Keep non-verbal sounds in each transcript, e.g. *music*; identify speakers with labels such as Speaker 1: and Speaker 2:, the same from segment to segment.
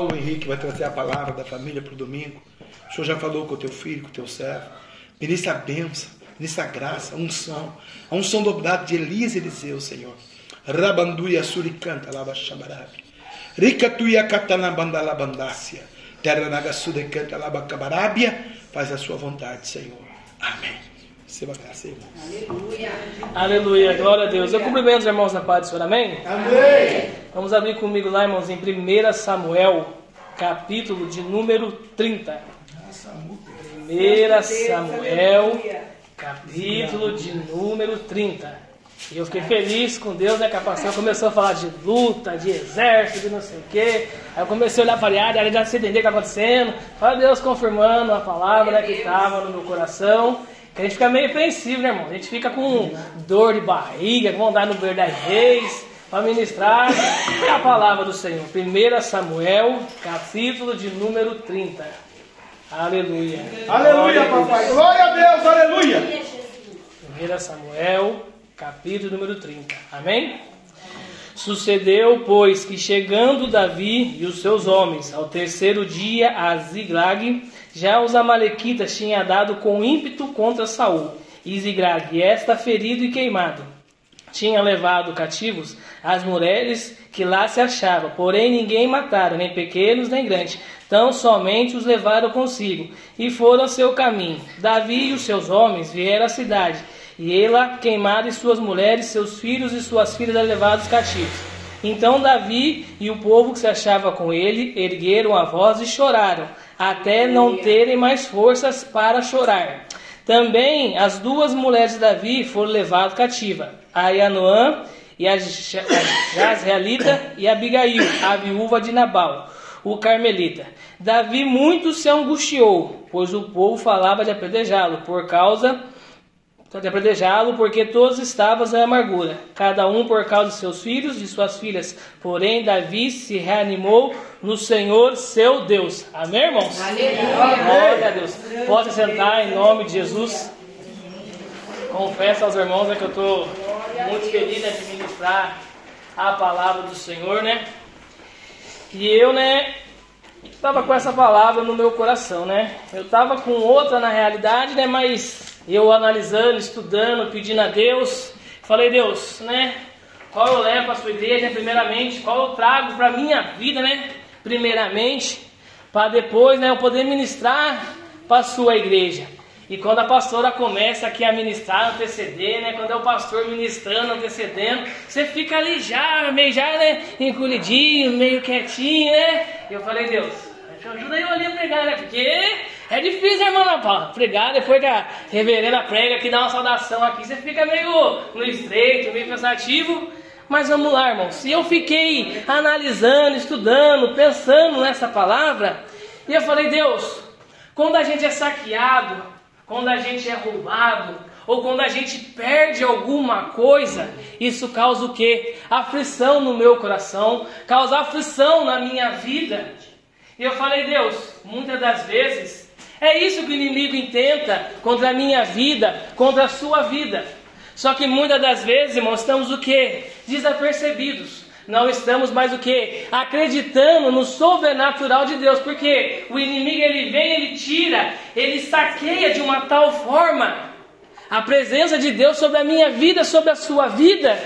Speaker 1: O Henrique vai trazer a palavra da família para o domingo. O Senhor já falou com o teu filho, com o teu servo. Ministra a bênção, ministra a graça, a unção. A unção dobrada de Elias e Eliseu, Senhor. Rabanduia suricanta lava chamarabi. Ricatuia catanabandalabandácia. Terra nagasudecanta lava cabarábia. Faz a sua vontade, Senhor. Amém. Receba graça, irmão.
Speaker 2: Aleluia.
Speaker 3: Aleluia, glória a Deus. Eu cumprimento os irmãos na paz do Senhor, amém?
Speaker 1: Amém.
Speaker 3: Vamos abrir comigo lá, irmãos, em 1 Samuel, capítulo de número 30. 1 Samuel, capítulo de número 30. E eu fiquei feliz com Deus, né? Que a pastora começou a falar de luta, de exército, de não sei o quê. Aí eu comecei a olhar para a área, já se entender o que está acontecendo. Olha Deus confirmando a palavra né, que estava no meu coração. A gente fica meio apreensivo, né, irmão? A gente fica com dor de barriga, com vontade no ver das reis, para ministrar a palavra do Senhor. 1 Samuel, capítulo de número 30. Aleluia.
Speaker 1: Aleluia, papai. Glória a Deus, aleluia.
Speaker 3: 1 Samuel, capítulo número 30. Amém? Sucedeu, pois, que chegando Davi e os seus homens ao terceiro dia a Ziglag, já os amalequitas tinham dado com ímpeto contra Saul. E Ziglag, esta ferido e queimado, tinha levado cativos as mulheres que lá se achavam, porém ninguém mataram, nem pequenos nem grandes, tão somente os levaram consigo, e foram seu caminho. Davi e os seus homens vieram à cidade, e ela queimada e suas mulheres, seus filhos e suas filhas levados cativos. Então Davi e o povo que se achava com ele ergueram a voz e choraram, até não terem mais forças para chorar. Também as duas mulheres de Davi foram levadas cativa, a Yanoã e a Ja- a Jazreelita e a Abigail, a viúva de Nabal, o carmelita. Davi muito se angustiou, pois o povo falava de apedrejá-lo, por causa de apedrejá-lo, porque todos estavam em amargura, cada um por causa de seus filhos e suas filhas. Porém, Davi se reanimou no Senhor seu Deus. Amém, irmãos?
Speaker 2: Aleluia.
Speaker 3: Glória a Deus. Pode sentar em nome de Jesus. Confesso aos irmãos né, que eu estou muito feliz né, de ministrar a palavra do Senhor, né? E eu, né, estava com essa palavra no meu coração, né? Eu estava com outra na realidade, né? Mas eu analisando, estudando, pedindo a Deus, falei, Deus, né? Qual eu levo para a sua igreja, primeiramente? Qual eu trago para a minha vida, né? Primeiramente, para depois, né, eu poder ministrar para a sua igreja. E quando a pastora começa aqui a ministrar, anteceder, né? Quando é o pastor ministrando, antecedendo, você fica ali já, meio já, né? Encolhidinho, meio quietinho, né? E eu falei, Deus, ajuda eu ali a pregar, né? Porque é difícil, irmão Ana Paula, pregar depois que a reverenda prega aqui, dá uma saudação aqui, você fica meio no estreito, meio cansativo. Mas vamos lá, irmão. Se eu fiquei analisando, estudando, pensando nessa palavra, e eu falei, Deus, quando a gente é saqueado, quando a gente é roubado, ou quando a gente perde alguma coisa, isso causa o quê? Aflição no meu coração, causa aflição na minha vida. E eu falei, Deus, muitas das vezes é isso que o inimigo intenta contra a minha vida, contra a sua vida. Só que muitas das vezes, irmãos, estamos o quê? Desapercebidos. Não estamos mais o que? Acreditando no sobrenatural de Deus. Porque o inimigo ele vem, ele tira, ele saqueia de uma tal forma a presença de Deus sobre a minha vida, sobre a sua vida,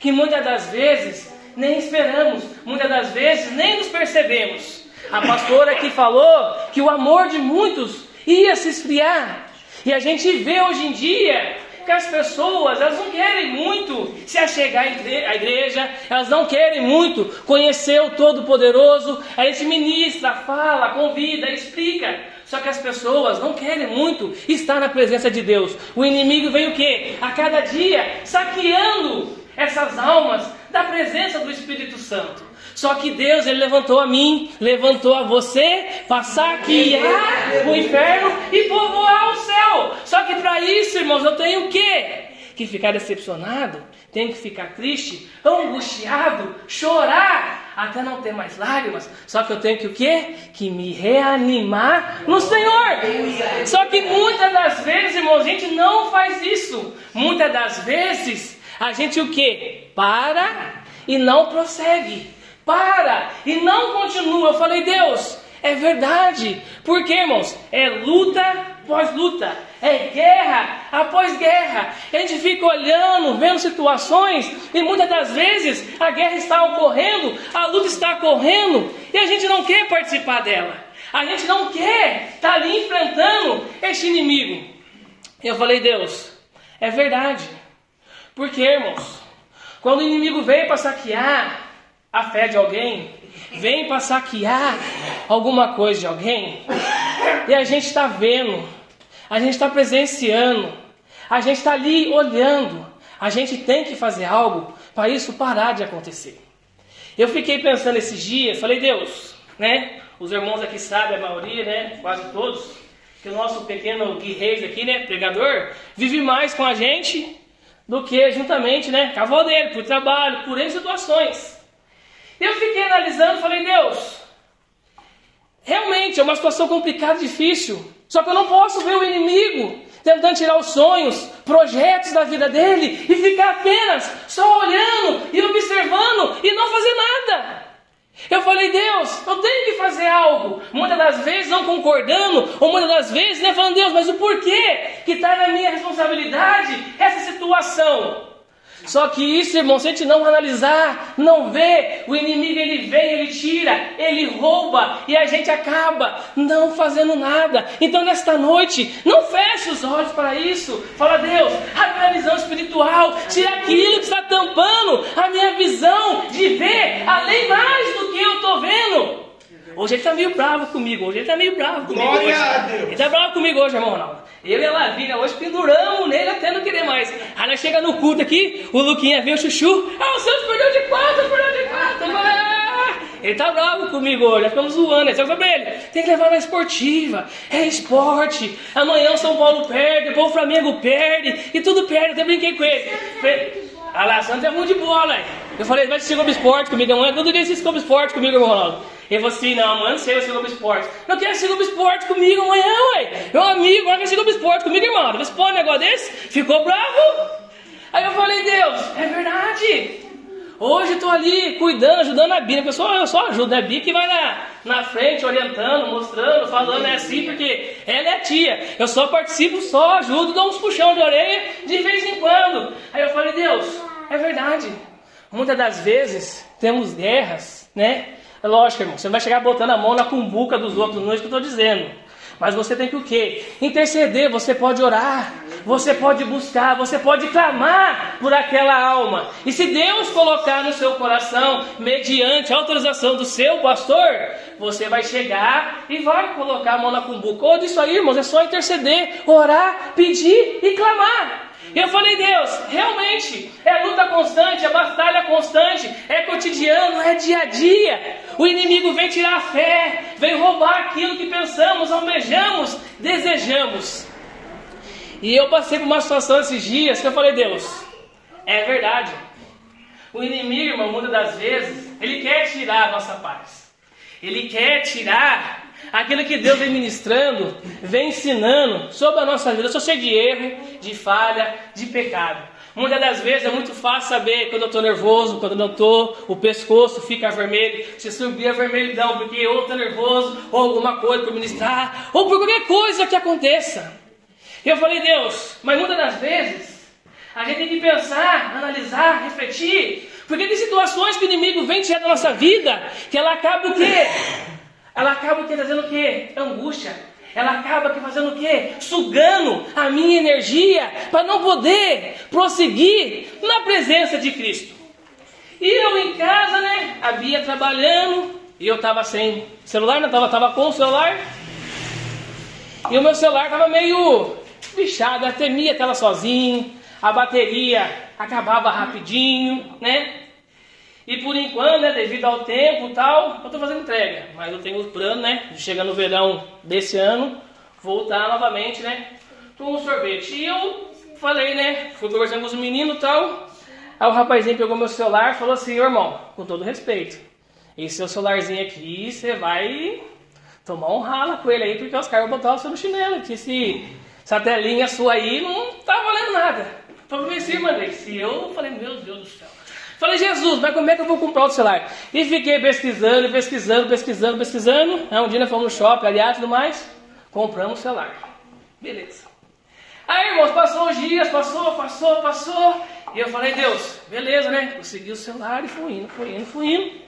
Speaker 3: que muitas das vezes nem esperamos, muitas das vezes nem nos percebemos. A pastora aqui falou que o amor de muitos ia se esfriar. E a gente vê hoje em dia que as pessoas elas não querem muito se achegar à igreja, elas não querem muito conhecer o Todo-Poderoso. A gente ministra, fala, convida, explica. Só que as pessoas não querem muito estar na presença de Deus. O inimigo vem o quê? A cada dia saqueando essas almas da presença do Espírito Santo. Só que Deus, Ele levantou a mim, levantou a você para saquear o inferno e povoar o céu. Só que para isso, irmãos, eu tenho o quê? Que ficar decepcionado, tenho que ficar triste, angustiado, chorar, até não ter mais lágrimas. Só que eu tenho que o quê? Que me reanimar no Senhor. Só que muitas das vezes, irmãos, a gente não faz isso. Muitas das vezes, a gente o quê? Para e não prossegue para e não continua. Eu falei, Deus, é verdade. Porque, irmãos, é luta após luta, é guerra após guerra. A gente fica olhando, vendo situações, e muitas das vezes a guerra está ocorrendo, a luta está ocorrendo, e a gente não quer participar dela. A gente não quer estar ali enfrentando este inimigo. Eu falei, Deus, é verdade. Porque, irmãos, quando o inimigo vem para saquear a fé de alguém, vem para saquear alguma coisa de alguém, e a gente está vendo, a gente está presenciando, a gente está ali olhando, a gente tem que fazer algo para isso parar de acontecer. Eu fiquei pensando esses dias, falei, Deus, né? Os irmãos aqui sabem, a maioria, né? Quase todos, que o nosso pequeno Gui Reis aqui, né? Pregador, vive mais com a gente do que juntamente, né? Avó dele, por trabalho, por N situações. Eu fiquei analisando falei, Deus, realmente é uma situação complicada difícil. Só que eu não posso ver o inimigo tentando tirar os sonhos, projetos da vida dele e ficar apenas só olhando e observando e não fazer nada. Eu falei, Deus, eu tenho que fazer algo. Muitas das vezes não concordando, ou muitas das vezes né, falando, Deus, mas o porquê que está na minha responsabilidade essa situação? Só que isso, irmão, se a gente não analisar, não ver, o inimigo ele vem, ele tira, ele rouba e a gente acaba não fazendo nada. Então, nesta noite, não feche os olhos para isso. Fala, Deus, a minha visão espiritual, tira aquilo que está tampando a minha visão de ver além mais do que eu estou vendo. Hoje ele está meio bravo comigo, hoje ele está meio bravo comigo.
Speaker 1: Glória
Speaker 3: hoje.
Speaker 1: a Deus.
Speaker 3: Ele está bravo comigo hoje, irmão Ronaldo. Eu e a Lavínia hoje penduramos nele até não querer mais. Aí nós chega no culto aqui, o Luquinha vem o chuchu. Ah, o Santos perdeu de quatro, perdeu de quatro. Ah, ele tá bravo comigo hoje, nós ficamos zoando. Eu falei ele, tem que levar na esportiva, é esporte. Amanhã o São Paulo perde, depois o Flamengo perde, e tudo perde. Eu até brinquei com ele. Falei, a La Santos é muito de bola? Eu falei, vai assistir Globo Esporte comigo amanhã. Todo dia assiste Globo Esporte comigo, irmão Ronaldo. Ele falou assim, não, não sei assistir Globo Esporte. Não quer assistir Globo Esporte comigo amanhã, ué. Meu amigo, agora quer assistir Globo Esporte comigo, irmão. Você pode um negócio desse? Ficou bravo? Aí eu falei, Deus, é verdade. Hoje estou ali cuidando, ajudando a Bia, porque eu só, eu só ajudo, né? A Bia que vai na, na frente, orientando, mostrando, falando, é assim, porque ela é tia. Eu só participo, só ajudo, dou uns puxão de orelha de vez em quando. Aí eu falei, Deus, é verdade. Muitas das vezes temos guerras, né? É lógico, irmão, você não vai chegar botando a mão na cumbuca dos outros, não é isso que eu estou dizendo. Mas você tem que o quê? Interceder, você pode orar, você pode buscar, você pode clamar por aquela alma. E se Deus colocar no seu coração, mediante a autorização do seu pastor, você vai chegar e vai colocar a mão na cumbuca. Ou disso aí, irmãos, é só interceder, orar, pedir e clamar. E eu falei, Deus, realmente é luta constante, é batalha constante, é cotidiano, é dia a dia. O inimigo vem tirar a fé, vem roubar aquilo que pensamos, almejamos, desejamos. E eu passei por uma situação esses dias que eu falei, Deus, é verdade. O inimigo, irmão, muitas das vezes, ele quer tirar a nossa paz. Ele quer tirar aquilo que Deus vem ministrando, vem ensinando sobre a nossa vida. Eu sou cheio de erro, de falha, de pecado. Muitas das vezes é muito fácil saber quando eu estou nervoso, quando eu não estou, o pescoço fica vermelho, se subir a vermelhidão, porque ou estou nervoso, ou alguma coisa por ministrar, ou por qualquer coisa que aconteça. Eu falei, Deus, mas muitas das vezes a gente tem que pensar, analisar, refletir, porque tem situações que o inimigo vem tirar da nossa vida, que ela acaba o quê? Ela acaba? Trazendo o? Angústia. Ela acaba aqui fazendo o? Sugando a minha energia para não poder prosseguir na presença de Cristo. E eu em casa, né? A Bia trabalhando, e eu tava sem celular, não né? tava, tava com o celular. E o meu celular tava meio bichado, eu temia tela sozinho, a bateria acabava rapidinho, né? E por enquanto, né, devido ao tempo e tal, eu estou fazendo entrega. Mas eu tenho o plano, né, de chegar no verão desse ano, voltar novamente, né, com o sorvete. E eu falei, né, fui conversando com os meninos e tal. Aí o rapazinho pegou meu celular e falou assim, irmão, com todo respeito, esse seu celularzinho aqui, você vai tomar um rala com ele aí, porque os caras o seu no chinelo, que esse, essa telinha sua aí não tá valendo nada. Falei assim, mandei. Se eu falei, meu Deus do céu. Falei, Jesus, mas como é que eu vou comprar outro celular? E fiquei pesquisando, pesquisando, pesquisando, pesquisando. Um dia nós fomos no shopping, aliás, tudo mais. Compramos o celular. Beleza. Aí, irmãos, passou os dias, passou, passou, passou. E eu falei, Deus, beleza, né? Consegui o celular e fui indo, fui indo, fui indo.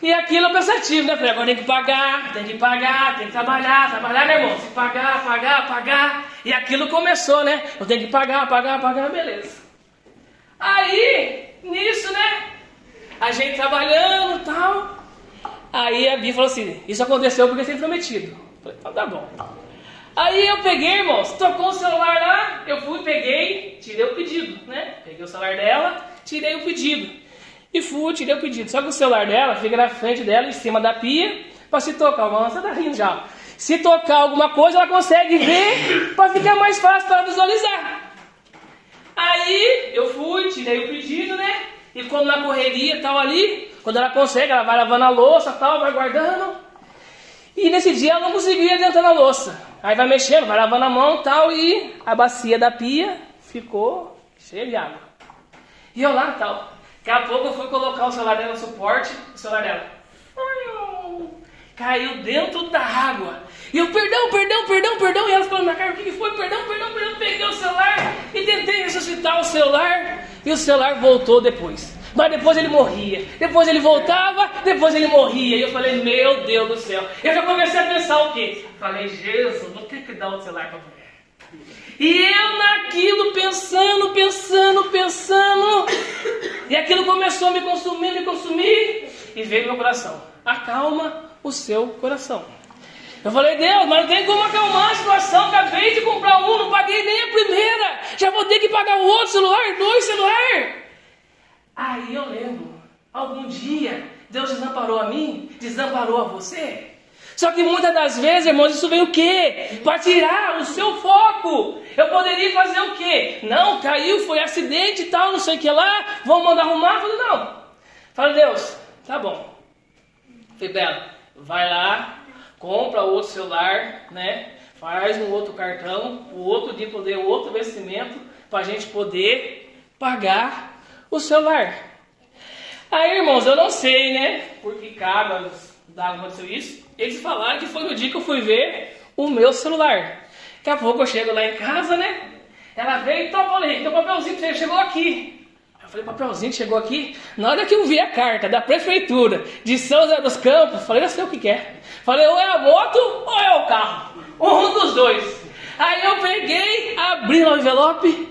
Speaker 3: E aquilo é pensativo, né? Falei, agora tem que pagar, tem que pagar, tem que trabalhar, trabalhar, né, irmão? Pagar, pagar, pagar. E aquilo começou, né? Eu tenho que pagar, pagar, pagar, beleza. Aí, nisso, né? A gente trabalhando e tal. Aí a Bia falou assim: Isso aconteceu porque você é prometido. Falei, então tá bom. Aí eu peguei, irmãos, tocou o celular lá, eu fui, peguei, tirei o pedido, né? Peguei o celular dela, tirei o pedido. E fui, tirei o pedido. Só que o celular dela fica na frente dela, em cima da pia, para se tocar. Você tá rindo já. Se tocar alguma coisa, ela consegue ver para ficar mais fácil para visualizar. Aí eu fui, tirei o pedido, né? E como na correria tal ali, quando ela consegue, ela vai lavando a louça tal, vai guardando. E nesse dia ela não conseguia adiantar na louça. Aí vai mexendo, vai lavando a mão tal, e a bacia da pia ficou cheia de água. E eu lá tal. Daqui a pouco eu fui colocar o celular dela no suporte, o celular dela caiu dentro da água. E eu, perdão, perdão, perdão, perdão. E ela falou na cara, o que foi? Perdão, perdão, perdão. Peguei o celular e tentei ressuscitar o celular. E o celular voltou depois. Mas depois ele morria. Depois ele voltava, depois ele morria. E eu falei, meu Deus do céu. Eu já comecei a pensar o quê? Falei, Jesus, vou ter que dar o celular para mulher. E eu naquilo pensando, pensando, pensando. E aquilo começou a me consumir, me consumir. E veio meu coração. Acalma o seu coração. Eu falei, Deus, mas não tem como acalmar a situação. Acabei de comprar um, não paguei nem a primeira. Já vou ter que pagar o outro celular, dois celulares. Aí eu lembro, algum dia Deus desamparou a mim, desamparou a você. Só que muitas das vezes, irmãos, isso vem o quê? Para tirar o seu foco. Eu poderia fazer o quê? Não, caiu, foi acidente e tal, não sei o que lá. Vamos mandar arrumar? Falei, não. Falei, Deus, tá bom. Falei, Bela, vai lá, compra outro celular, né? Faz um outro cartão, o outro dia poder, outro investimento, para a gente poder pagar o celular. Aí, irmãos, eu não sei, né? Por que cargas aconteceu isso. Eles falaram que foi no dia que eu fui ver o meu celular. Daqui a pouco eu chego lá em casa, né? Ela veio e então, falei, teu papelzinho você chegou aqui. Eu falei, papelzinho chegou aqui. Na hora que eu vi a carta da prefeitura de São José dos Campos, falei, eu sei o que quer. É. Falei, ou é a moto ou é o carro. Um dos dois. Aí eu peguei, abri o envelope,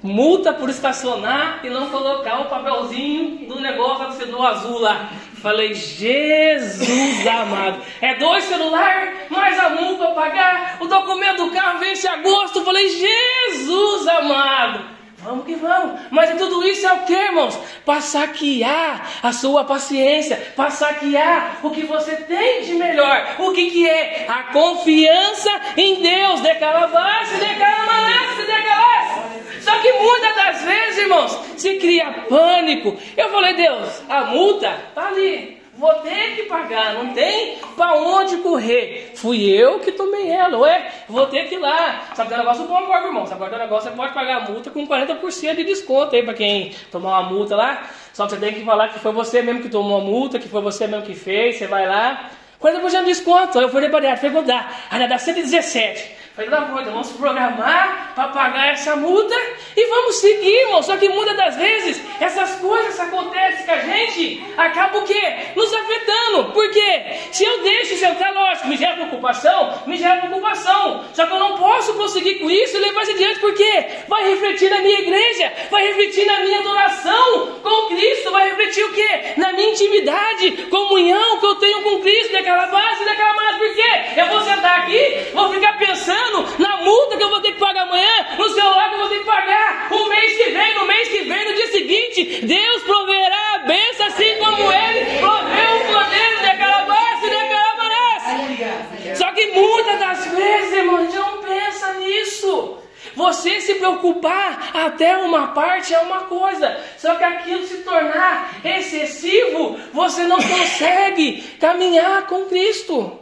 Speaker 3: multa por estacionar e não colocar o papelzinho do negócio do azul lá. Falei, Jesus amado, é dois celular, mais a multa para pagar, o documento do carro vence em agosto. Falei, Jesus amado. Vamos que vamos. Mas tudo isso é o que, irmãos? Para saquear a sua paciência, para saquear o que você tem de melhor. O que, que é? A confiança em Deus. Decalavasse, decalamasse, decalasse. Só que muitas das vezes, irmãos, se cria pânico. Eu falei, Deus, a multa está ali. Vou ter que pagar, não tem para onde correr. Fui eu que tomei ela, ué, vou ter que ir lá. Sabe um negócio bom agora, irmão? Sabe é um negócio? Você pode pagar a multa com 40% de desconto aí para quem tomar uma multa lá. Só que você tem que falar que foi você mesmo que tomou a multa, que foi você mesmo que fez. Você vai lá, 40% de desconto. Eu fui para foi quanto dá? Aí dá 117. Falei, bom, então vamos programar para pagar essa multa e vamos seguir, irmão. Só que muitas das vezes essas coisas acontecem com a gente, acaba o quê? Nos afetando. Por quê? Se eu deixo isso entrar, lógico, me gera preocupação, me gera preocupação. Só que eu não posso conseguir com isso e levar isso adiante, porque vai refletir na minha igreja, vai refletir na minha adoração com Cristo, vai refletir o quê? Na minha intimidade, comunhão que eu tenho com Cristo, daquela base, daquela mais. Por quê? Eu vou sentar aqui, vou ficar pensando na multa que eu vou ter que pagar amanhã, no celular que eu vou ter que pagar o mês que vem, no mês que vem, no dia seguinte. Deus proverá a bênção assim como Ele proveu o poder de calabaça e de calabarás. Só que muitas das vezes, irmão, não pensa nisso. Você se preocupar até uma parte é uma coisa, só que aquilo se tornar excessivo, você não consegue caminhar com Cristo.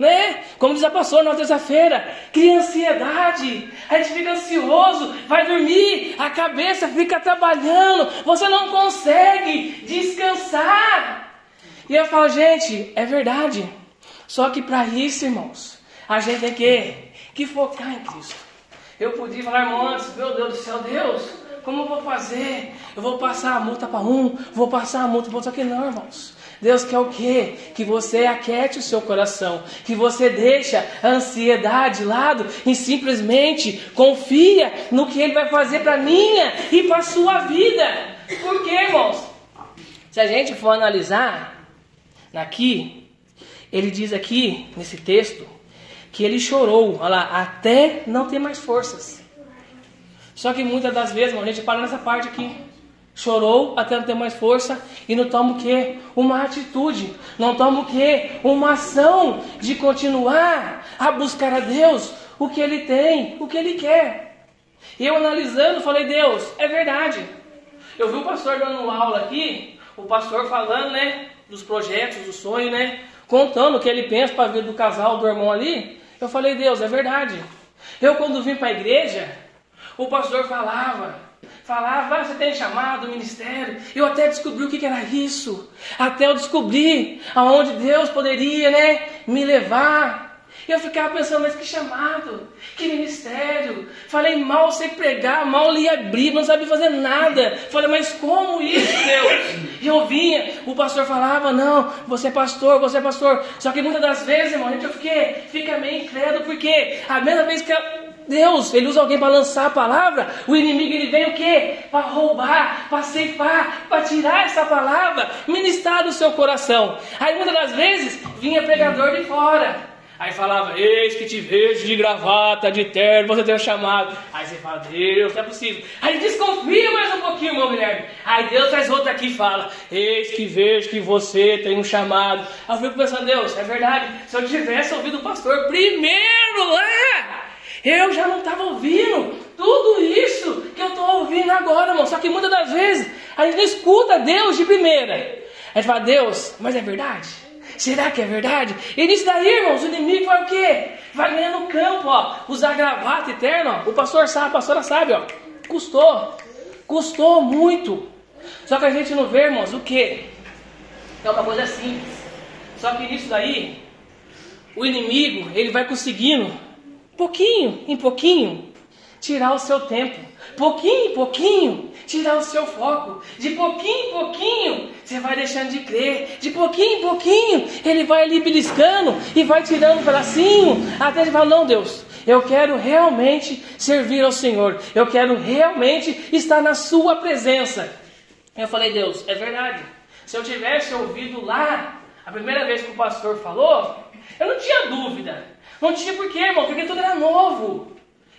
Speaker 3: Né? Como diz a pastora na terça-feira, cria ansiedade, a gente fica ansioso, vai dormir, a cabeça fica trabalhando, você não consegue descansar. E eu falo, gente, é verdade. Só que para isso, irmãos, a gente tem que, que focar em Cristo. Eu podia falar, irmão, antes, meu Deus do céu, Deus, como eu vou fazer? Eu vou passar a multa para um, vou passar a multa para outro. Só que não, irmãos. Deus quer o quê? Que você aquete o seu coração, que você deixa a ansiedade de lado e simplesmente confia no que Ele vai fazer para minha e para sua vida. Por quê, irmãos? Se a gente for analisar aqui, ele diz aqui nesse texto que ele chorou, olha lá, até não ter mais forças. Só que muitas das vezes, irmão, a gente para nessa parte aqui chorou até não ter mais força e não toma o que? Uma atitude, não toma o que? Uma ação de continuar a buscar a Deus o que Ele tem, o que Ele quer. E eu analisando, falei, Deus, é verdade. Eu vi o pastor dando aula aqui, o pastor falando, né, dos projetos, do sonho, né, contando o que ele pensa para a vida do casal, do irmão ali. Eu falei, Deus, é verdade. Eu quando vim para a igreja, o pastor falava, falava, ah, você tem chamado o ministério. Eu até descobri o que era isso. Até eu descobri aonde Deus poderia, né, me levar. Eu ficava pensando, mas que chamado, que ministério. Falei, mal sei pregar, mal li a Bíblia, não sabia fazer nada. Falei, mas como isso, Deus? E eu vinha, o pastor falava, não, você é pastor, você é pastor. Só que muitas das vezes, irmão, a gente fica meio incrédulo, porque a mesma vez que Deus, ele usa alguém para lançar a palavra, o inimigo ele vem o quê? Para roubar, para ceifar, para tirar essa palavra, ministrar do seu coração. Aí muitas das vezes vinha pregador de fora. Aí falava, eis que te vejo de gravata, de terno, você tem um chamado. Aí você fala, Deus, não é possível. Aí desconfia mais um pouquinho, meu Guilherme. Aí Deus traz outro aqui e fala, eis que vejo que você tem um chamado. Aí eu fico pensando, Deus, é verdade, se eu tivesse ouvido o pastor primeiro lá, eu já não estava ouvindo tudo isso que eu estou ouvindo agora, irmão. Só que muitas das vezes a gente não escuta Deus de primeira. A gente fala, Deus, mas é verdade? Será que é verdade? E nisso daí, irmãos, o inimigo vai o quê? Vai ganhando campo, ó. Usar gravata eterna, ó. O pastor sabe, a pastora sabe, ó. Custou. Custou muito. Só que a gente não vê, irmãos, o quê? É uma coisa simples. Só que nisso daí, o inimigo, ele vai conseguindo, pouquinho em pouquinho, tirar o seu tempo. Pouquinho em pouquinho, tirar o seu foco. De pouquinho em pouquinho, você vai deixando de crer. De pouquinho em pouquinho, ele vai ali beliscando e vai tirando um pedacinho. Até ele falar: Não, Deus, eu quero realmente servir ao Senhor. Eu quero realmente estar na Sua presença. Eu falei: Deus, é verdade. Se eu tivesse ouvido lá, a primeira vez que o pastor falou, eu não tinha dúvida. Não tinha porquê, irmão, porque tudo era novo.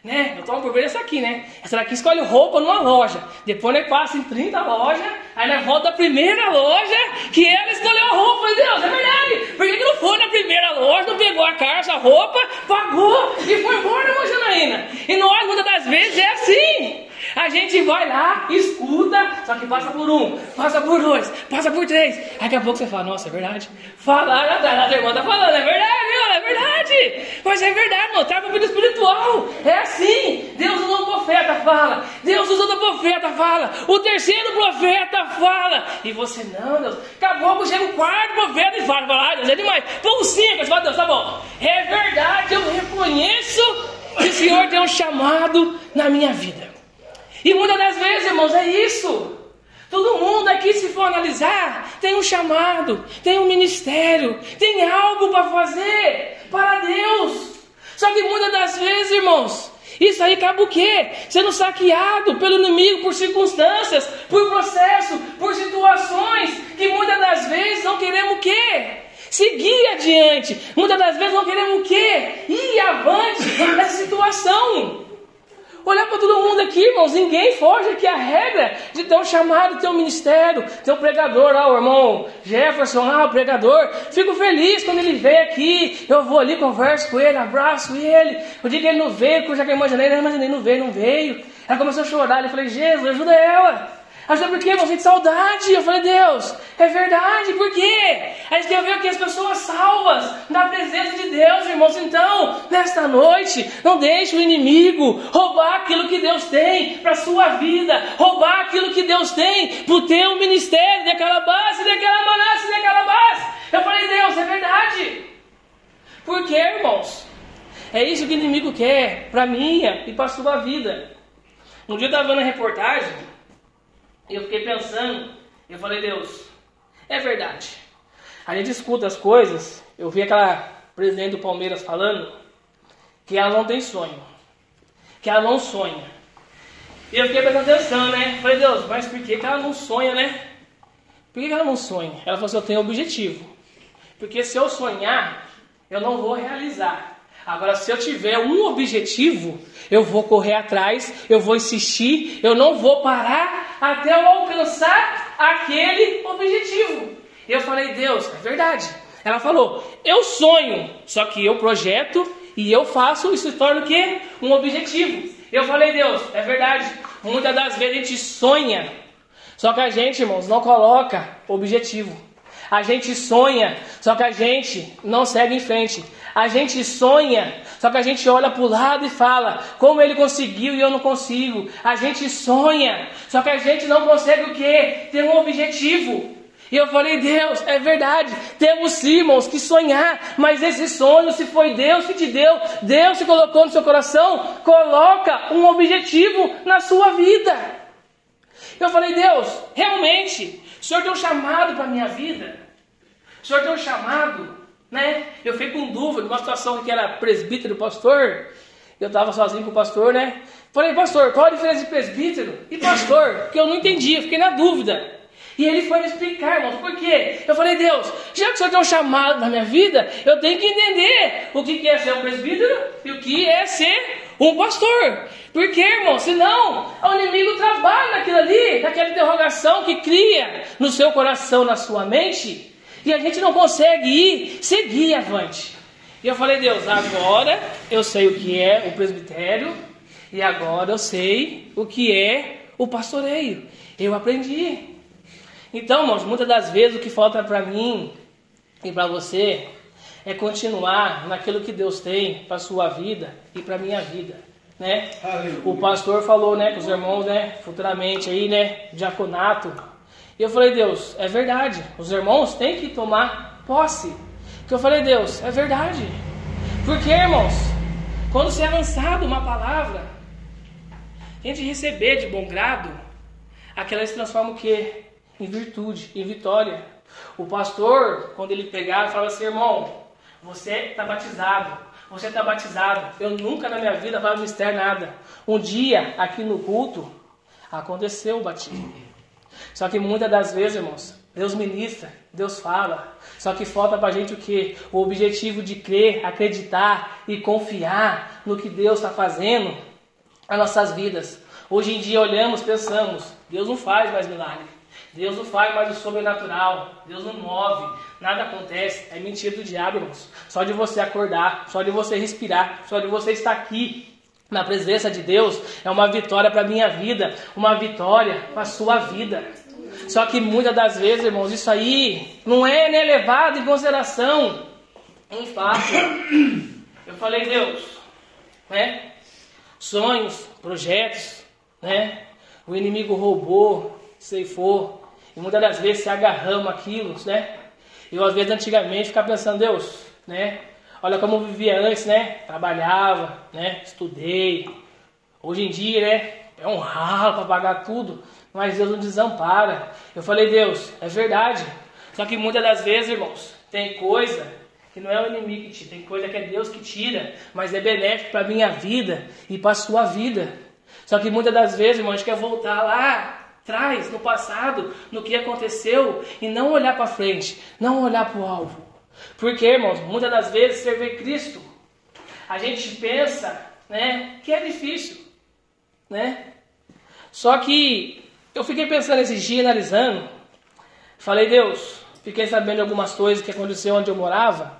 Speaker 3: Né? Eu tomo por ver essa aqui, né? Essa daqui escolhe roupa numa loja. Depois nós passa em 30 lojas. Aí nós volta à primeira loja que ela escolheu a roupa. Falei, Deus, é verdade. Por que, que não foi na primeira loja, não pegou a caixa, a roupa, pagou e foi embora, irmã Janaína? E nós, muitas das vezes, é assim. A gente vai lá, escuta, só que passa por um, passa por dois, passa por três. Daqui a pouco você fala, nossa, é verdade. Fala, a, a irmã tá falando, é verdade, meu, é verdade. Mas é verdade, mano, tá vida espiritual. É assim. Deus usou o profeta, fala. Deus usou o profeta, fala. O terceiro profeta fala. E você, não, Deus. Acabou que chega o quarto profeta e fala. Fala, ah, Deus, é demais. Põe cinco. Fala, Deus, tá bom. É verdade, eu reconheço que o Senhor tem um chamado na minha vida. E muitas das vezes, irmãos, é isso. Todo mundo aqui, se for analisar, tem um chamado, tem um ministério, tem algo para fazer para Deus. Só que muitas das vezes, irmãos, isso aí acaba o quê? Sendo saqueado pelo inimigo por circunstâncias, por processo, por situações que muitas das vezes não queremos o quê? Seguir adiante. Muitas das vezes não queremos o quê? Ir avante nessa situação. Olhar para todo mundo aqui, irmãos, ninguém foge aqui a regra de ter um chamado, ter um ministério, ter um pregador, ah, o irmão Jefferson, ah, o pregador. Fico feliz quando ele vem aqui, eu vou ali, converso com ele, abraço ele. O dia que ele não veio, que eu já que imaginei, não imaginei, não veio, não veio. Ela começou a chorar, eu falei, Jesus, ajuda ela. Ajuda por quê, irmão? Gente, saudade. Eu falei, Deus, é verdade, por quê? A gente quer ver aqui as pessoas salvas na presença de Deus, irmãos. Então, nesta noite, não deixe o inimigo roubar aquilo que Deus tem para sua vida, roubar aquilo que Deus tem para o teu ministério, daquela base, daquela manassa, daquela base. Eu falei, Deus, é verdade. Por quê, irmãos? É isso que o inimigo quer para minha e para sua vida. Um dia eu estava vendo a reportagem e eu fiquei pensando, eu falei, Deus, é verdade. A gente escuta as coisas, eu vi aquela presidente do Palmeiras falando que ela não tem sonho, que ela não sonha. E eu fiquei prestando atenção, né? Falei, Deus, mas por que, que ela não sonha, né? Por que, que ela não sonha? Ela falou assim, eu tenho objetivo. Porque se eu sonhar, eu não vou realizar. Agora, se eu tiver um objetivo, eu vou correr atrás, eu vou insistir, eu não vou parar até eu alcançar aquele objetivo. E eu falei, Deus, é verdade. Ela falou, eu sonho, só que eu projeto e eu faço, isso se torna o quê? Um objetivo. Eu falei, Deus, é verdade. Muitas das vezes a gente sonha, só que a gente, irmãos, não coloca objetivo. A gente sonha, só que a gente não segue em frente. A gente sonha, só que a gente olha para o lado e fala, como ele conseguiu e eu não consigo. A gente sonha, só que a gente não consegue o quê? Ter um objetivo. E eu falei, Deus, é verdade, temos sim, irmãos, que sonhar, mas esse sonho, se foi Deus que te deu, Deus te colocou no seu coração, coloca um objetivo na sua vida. Eu falei, Deus, realmente, o Senhor tem um chamado para a minha vida, o Senhor tem um chamado né? Eu fiquei com dúvida, numa situação que era presbítero, pastor, eu estava sozinho com o pastor, né? Falei, pastor, qual a diferença de presbítero e pastor? Porque eu não entendia, fiquei na dúvida. E ele foi me explicar, irmãos, por quê? Eu falei, Deus, já que o Senhor tem um chamado na minha vida, eu tenho que entender o que é ser um presbítero e o que é ser um pastor. Por quê, irmão? Senão, o inimigo trabalha naquilo ali, naquela interrogação que cria no seu coração, na sua mente, e a gente não consegue ir, seguir avante. E eu falei, Deus, agora eu sei o que é o presbitério e agora eu sei o que é o pastoreio. Eu aprendi. Então, irmãos, muitas das vezes o que falta para mim e para você é continuar naquilo que Deus tem para sua vida e para minha vida, né? O pastor falou, né, com os irmãos, né, futuramente aí, né, diaconato, e eu falei, Deus, é verdade. Os irmãos têm que tomar posse. Que eu falei, Deus, é verdade. Porque, irmãos, quando se é lançado uma palavra, a gente receber de bom grado, aquela se transforma o quê? Em virtude, em vitória. O pastor, quando ele pegava, falava assim, irmão, você está batizado. Você está batizado. Eu nunca na minha vida falava mistério nada. Um dia, aqui no culto, aconteceu o batismo. Só que muitas das vezes, irmãos, Deus ministra, Deus fala. Só que falta para a gente o que? O objetivo de crer, acreditar e confiar no que Deus está fazendo nas nossas vidas. Hoje em dia olhamos, pensamos, Deus não faz mais milagre. Deus não faz mais o sobrenatural. Deus não move. Nada acontece. É mentira do diabo, irmãos. Só de você acordar, só de você respirar, só de você estar aqui na presença de Deus é uma vitória para a minha vida, uma vitória para a sua vida. Só que muitas das vezes, irmãos, isso aí não é né, levado em consideração um fato. Eu falei, Deus, né? Sonhos, projetos, né? O inimigo roubou, ceifou, e muitas das vezes se agarramos aquilo, né? Eu às vezes antigamente ficava pensando, Deus, né? Olha como eu vivia antes, né? Trabalhava, né? Estudei. Hoje em dia, né? É um ralo para pagar tudo, mas Deus não desampara. Eu falei, Deus, é verdade. Só que muitas das vezes, irmãos, tem coisa que não é o inimigo que tira, tem coisa que é Deus que tira, mas é benéfico para a minha vida e para a sua vida. Só que muitas das vezes, irmãos, a gente quer voltar lá atrás, no passado, no que aconteceu e não olhar para frente, não olhar para o alvo. Porque, irmãos, muitas das vezes servir Cristo, a gente pensa, né, que é difícil, né? Só que eu fiquei pensando esses dias, analisando, falei, Deus, fiquei sabendo de algumas coisas que aconteceu onde eu morava.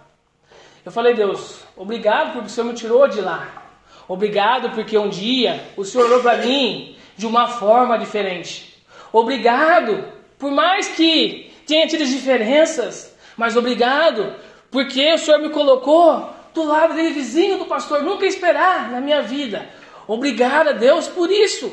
Speaker 3: Eu falei, Deus, obrigado porque o Senhor me tirou de lá. Obrigado porque um dia o Senhor olhou para mim de uma forma diferente. Obrigado, por mais que tenha tido diferenças, mas obrigado, Porque o Senhor me colocou do lado dele, vizinho do pastor, nunca esperar na minha vida. Obrigado a Deus por isso.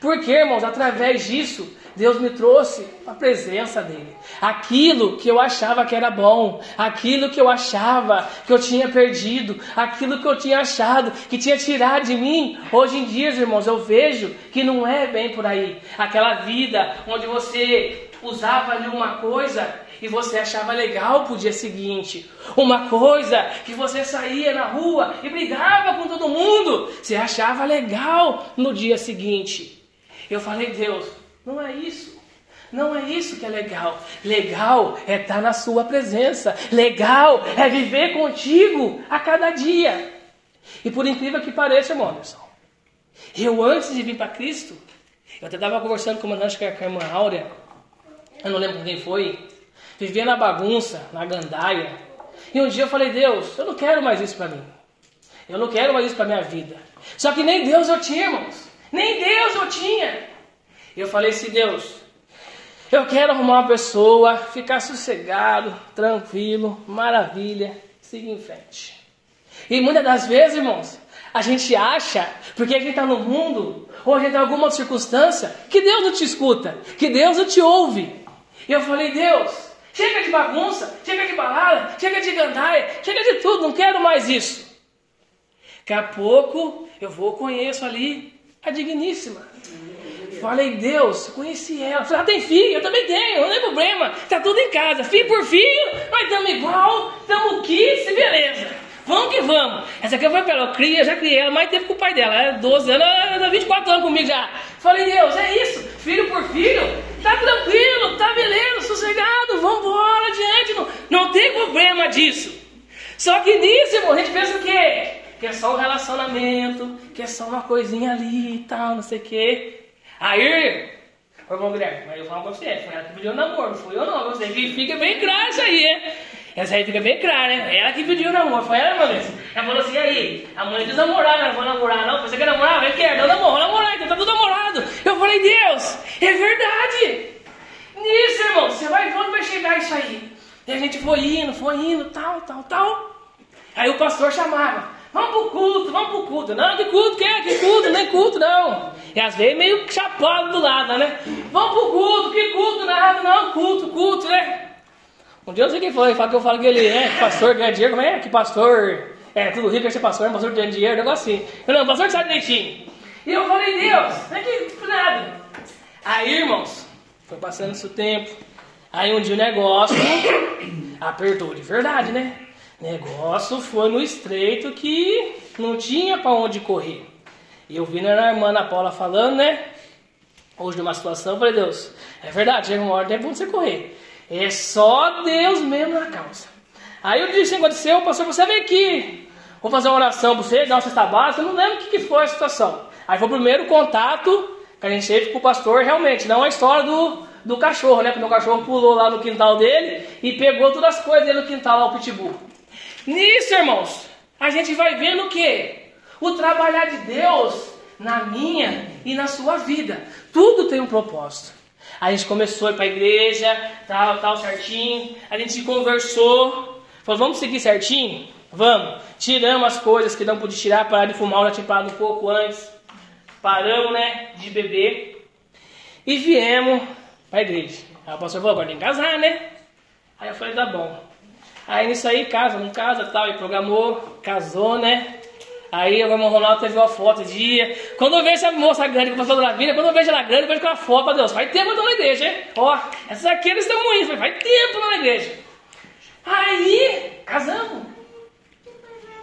Speaker 3: Porque, irmãos, através disso, Deus me trouxe a presença dele. Aquilo que eu achava que era bom, aquilo que eu achava que eu tinha perdido, aquilo que eu tinha achado que tinha tirado de mim, hoje em dia, irmãos, eu vejo que não é bem por aí. Aquela vida onde você usava ali uma coisa e você achava legal para o dia seguinte. Uma coisa que você saía na rua e brigava com todo mundo, você achava legal no dia seguinte. Eu falei, Deus, não é isso. Não é isso que é legal. Legal é estar na sua presença. Legal é viver contigo a cada dia. E por incrível que pareça, irmão Anderson, eu antes de vir para Cristo, eu até estava conversando com uma acho que é a irmã Áurea, eu não lembro quem foi, vivia na bagunça, na gandaia. E um dia eu falei, Deus, eu não quero mais isso para mim. Eu não quero mais isso para minha vida. Só que nem Deus eu tinha, irmãos. Nem Deus eu tinha. E eu falei assim, Deus, eu quero arrumar uma pessoa, ficar sossegado, tranquilo, maravilha, seguir em frente. E muitas das vezes, irmãos, a gente acha, porque a gente está no mundo, ou a gente tem alguma circunstância, que Deus não te escuta, que Deus não te ouve. E eu falei, Deus, chega de bagunça, chega de balada, chega de gandaia, chega de tudo, não quero mais isso. Daqui a pouco eu vou, conheço ali a digníssima. Falei, Deus, conheci ela. Falei, ah, tem filho, eu também tenho, não tem problema. Tá tudo em casa, filho por filho, nós estamos igual, estamos kids, beleza. Vamos que vamos. Essa aqui foi pela, eu criei, já criei ela mais tempo com o pai dela. Ela é 12 anos, ela tá 24 anos comigo já. Falei, Deus, é isso, filho por filho, tá tranquilo, tá beleza, sossegado, vamos embora adiante, não, não tem problema disso. Só que nisso, irmão, a gente pensa o quê? Que é só um relacionamento, que é só uma coisinha ali e tal, não sei o quê. Aí, ô irmão Guilherme, mas eu falo pra você, foi ela que pediu namoro, não fui eu não, você que fica bem claro isso aí, né? Essa aí fica bem clara, né? Ela que pediu namoro, foi ela, irmã Ela falou assim, aí, a mãe diz namorar, não vou namorar não, você quer namorar? Eu quero, eu namoro, vou namorar, então tá tudo namorado. Eu falei, Deus, é verdade. Nisso, irmão, você vai onde vai chegar isso aí. E a gente foi indo, foi indo, tal, tal, tal. Aí o pastor chamava, Vamos pro culto, vamos pro culto. Não, que culto que é? Que culto? Nem culto não. E às vezes meio chapado do lado, né? Vamos pro culto, que culto? Nada, não, culto, culto, né? Um dia eu sei quem foi, fala que eu falo que ele é que pastor ganha dinheiro, como é? Que pastor é tudo rico, é ser pastor, é pastor ganha dinheiro, negócio assim. Eu não, pastor que sabe direitinho. E eu falei, Deus, não é que nada. Aí, irmãos, foi passando esse tempo. Aí um dia o negócio *coughs* apertou de verdade, né? Negócio foi no estreito que não tinha para onde correr. E eu vi a irmã Ana Paula falando, né? Hoje numa situação, eu falei, Deus, é verdade, chega uma hora tem você correr. É só Deus mesmo na causa. Aí eu disse, aconteceu, pastor, você vem aqui. Vou fazer uma oração para você, dar uma cesta básica. Eu não lembro o que, que foi a situação. Aí foi o primeiro contato que a gente teve com o pastor, realmente. Não a história do, do cachorro, né? Porque o cachorro pulou lá no quintal dele e pegou todas as coisas dele no quintal lá, o pitbull. Nisso, irmãos, a gente vai vendo o que? O trabalhar de Deus na minha e na sua vida. Tudo tem um propósito. A gente começou a ir para a igreja, tal, tal, certinho. A gente conversou. Falou, vamos seguir certinho? Vamos. Tiramos as coisas que não pude tirar, parar de fumar, já tinha parado um pouco antes. Paramos, né, de beber. E viemos para igreja. Aí o pastor falou, agora tem que casar, né? Aí eu falei, tá bom. Aí nisso aí, casa, não casa tal, e programou, casou, né? Aí o irmão Ronaldo teve uma foto dia. Quando eu vejo essa moça grande, com a pastora Lavínia, quando eu vejo ela grande, eu vejo com a foto, Deus, faz tempo eu tô na igreja, hein? Ó, essas aqui eles estão muito, faz tempo na igreja. Aí, casamos.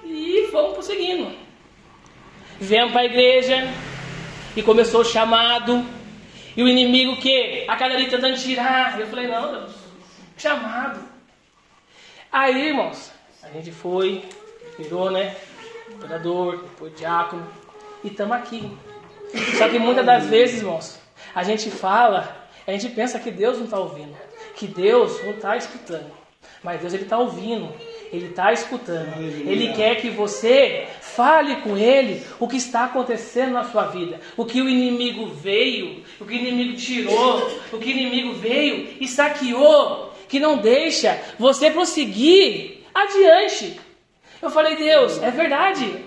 Speaker 3: E fomos prosseguindo. Viemos para a igreja e começou o chamado. E o inimigo que? A ali tentando tirar. Eu falei, não, Deus, chamado. Aí, irmãos, a gente foi, virou, né? Vereador, depois diácono, e estamos aqui. Só que muitas das vezes, irmãos, a gente fala, a gente pensa que Deus não está ouvindo, que Deus não está escutando. Mas Deus ele está ouvindo, ele está escutando. Ele quer que você fale com ele o que está acontecendo na sua vida, o que o inimigo veio, o que o inimigo tirou, o que o inimigo veio e saqueou que não deixa você prosseguir adiante. Eu falei, Deus, é verdade.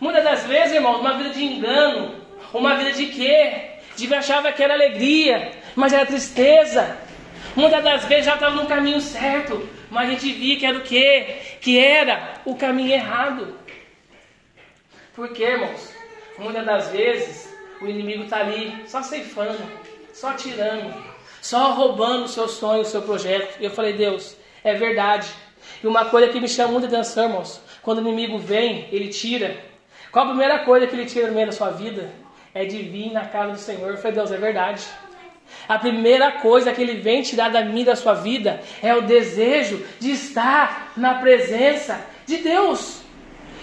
Speaker 3: Muitas das vezes, irmão, uma vida de engano, uma vida de quê? De achava que era alegria, mas era tristeza. Muitas das vezes já estava no caminho certo, mas a gente via que era o quê? Que era o caminho errado. Por quê, irmãos? Muitas das vezes o inimigo está ali só ceifando, só tirando, só roubando o seu sonho, o seu projeto. E eu falei, Deus, é verdade. E uma coisa que me chama muita atenção, irmãos, quando o inimigo vem, ele tira. Qual a primeira coisa que ele tira no meio da sua vida? É de vir na casa do Senhor. Eu falei, Deus, é verdade. A primeira coisa que ele vem tirar da minha da sua vida é o desejo de estar na presença de Deus.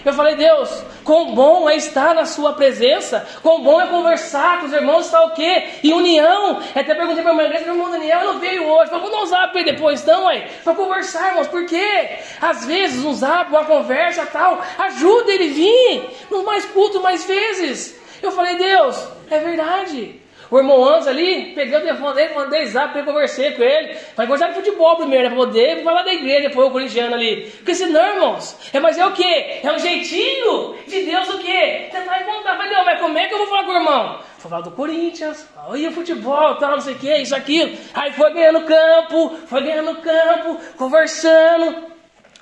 Speaker 3: Eu falei, Deus, quão bom é estar na sua presença, quão bom é conversar com os irmãos, está o quê? E união. Até perguntei para a minha igreja, meu irmão Daniel não veio hoje. Falei, vamos usar para depois, não, é? Para conversar, irmãos, por quê? Às vezes um zap, uma conversa tal, ajuda ele vir nos mais cultos mais vezes. Eu falei, Deus, é verdade. O irmão Antes ali, peguei o telefone dele, mandei zap, eu conversei com ele. Vai gostar de futebol primeiro? Pra poder falar da igreja, depois o corintiano ali. Porque senão, irmãos, é, mas é o quê? É o jeitinho de Deus o quê? Tentar encontrar. Mas não, mas como é que eu vou falar com o irmão? Vou falar do Corinthians, olha o futebol, tal, não sei o que, isso, aquilo. Aí foi ganhando campo, foi ganhando campo, conversando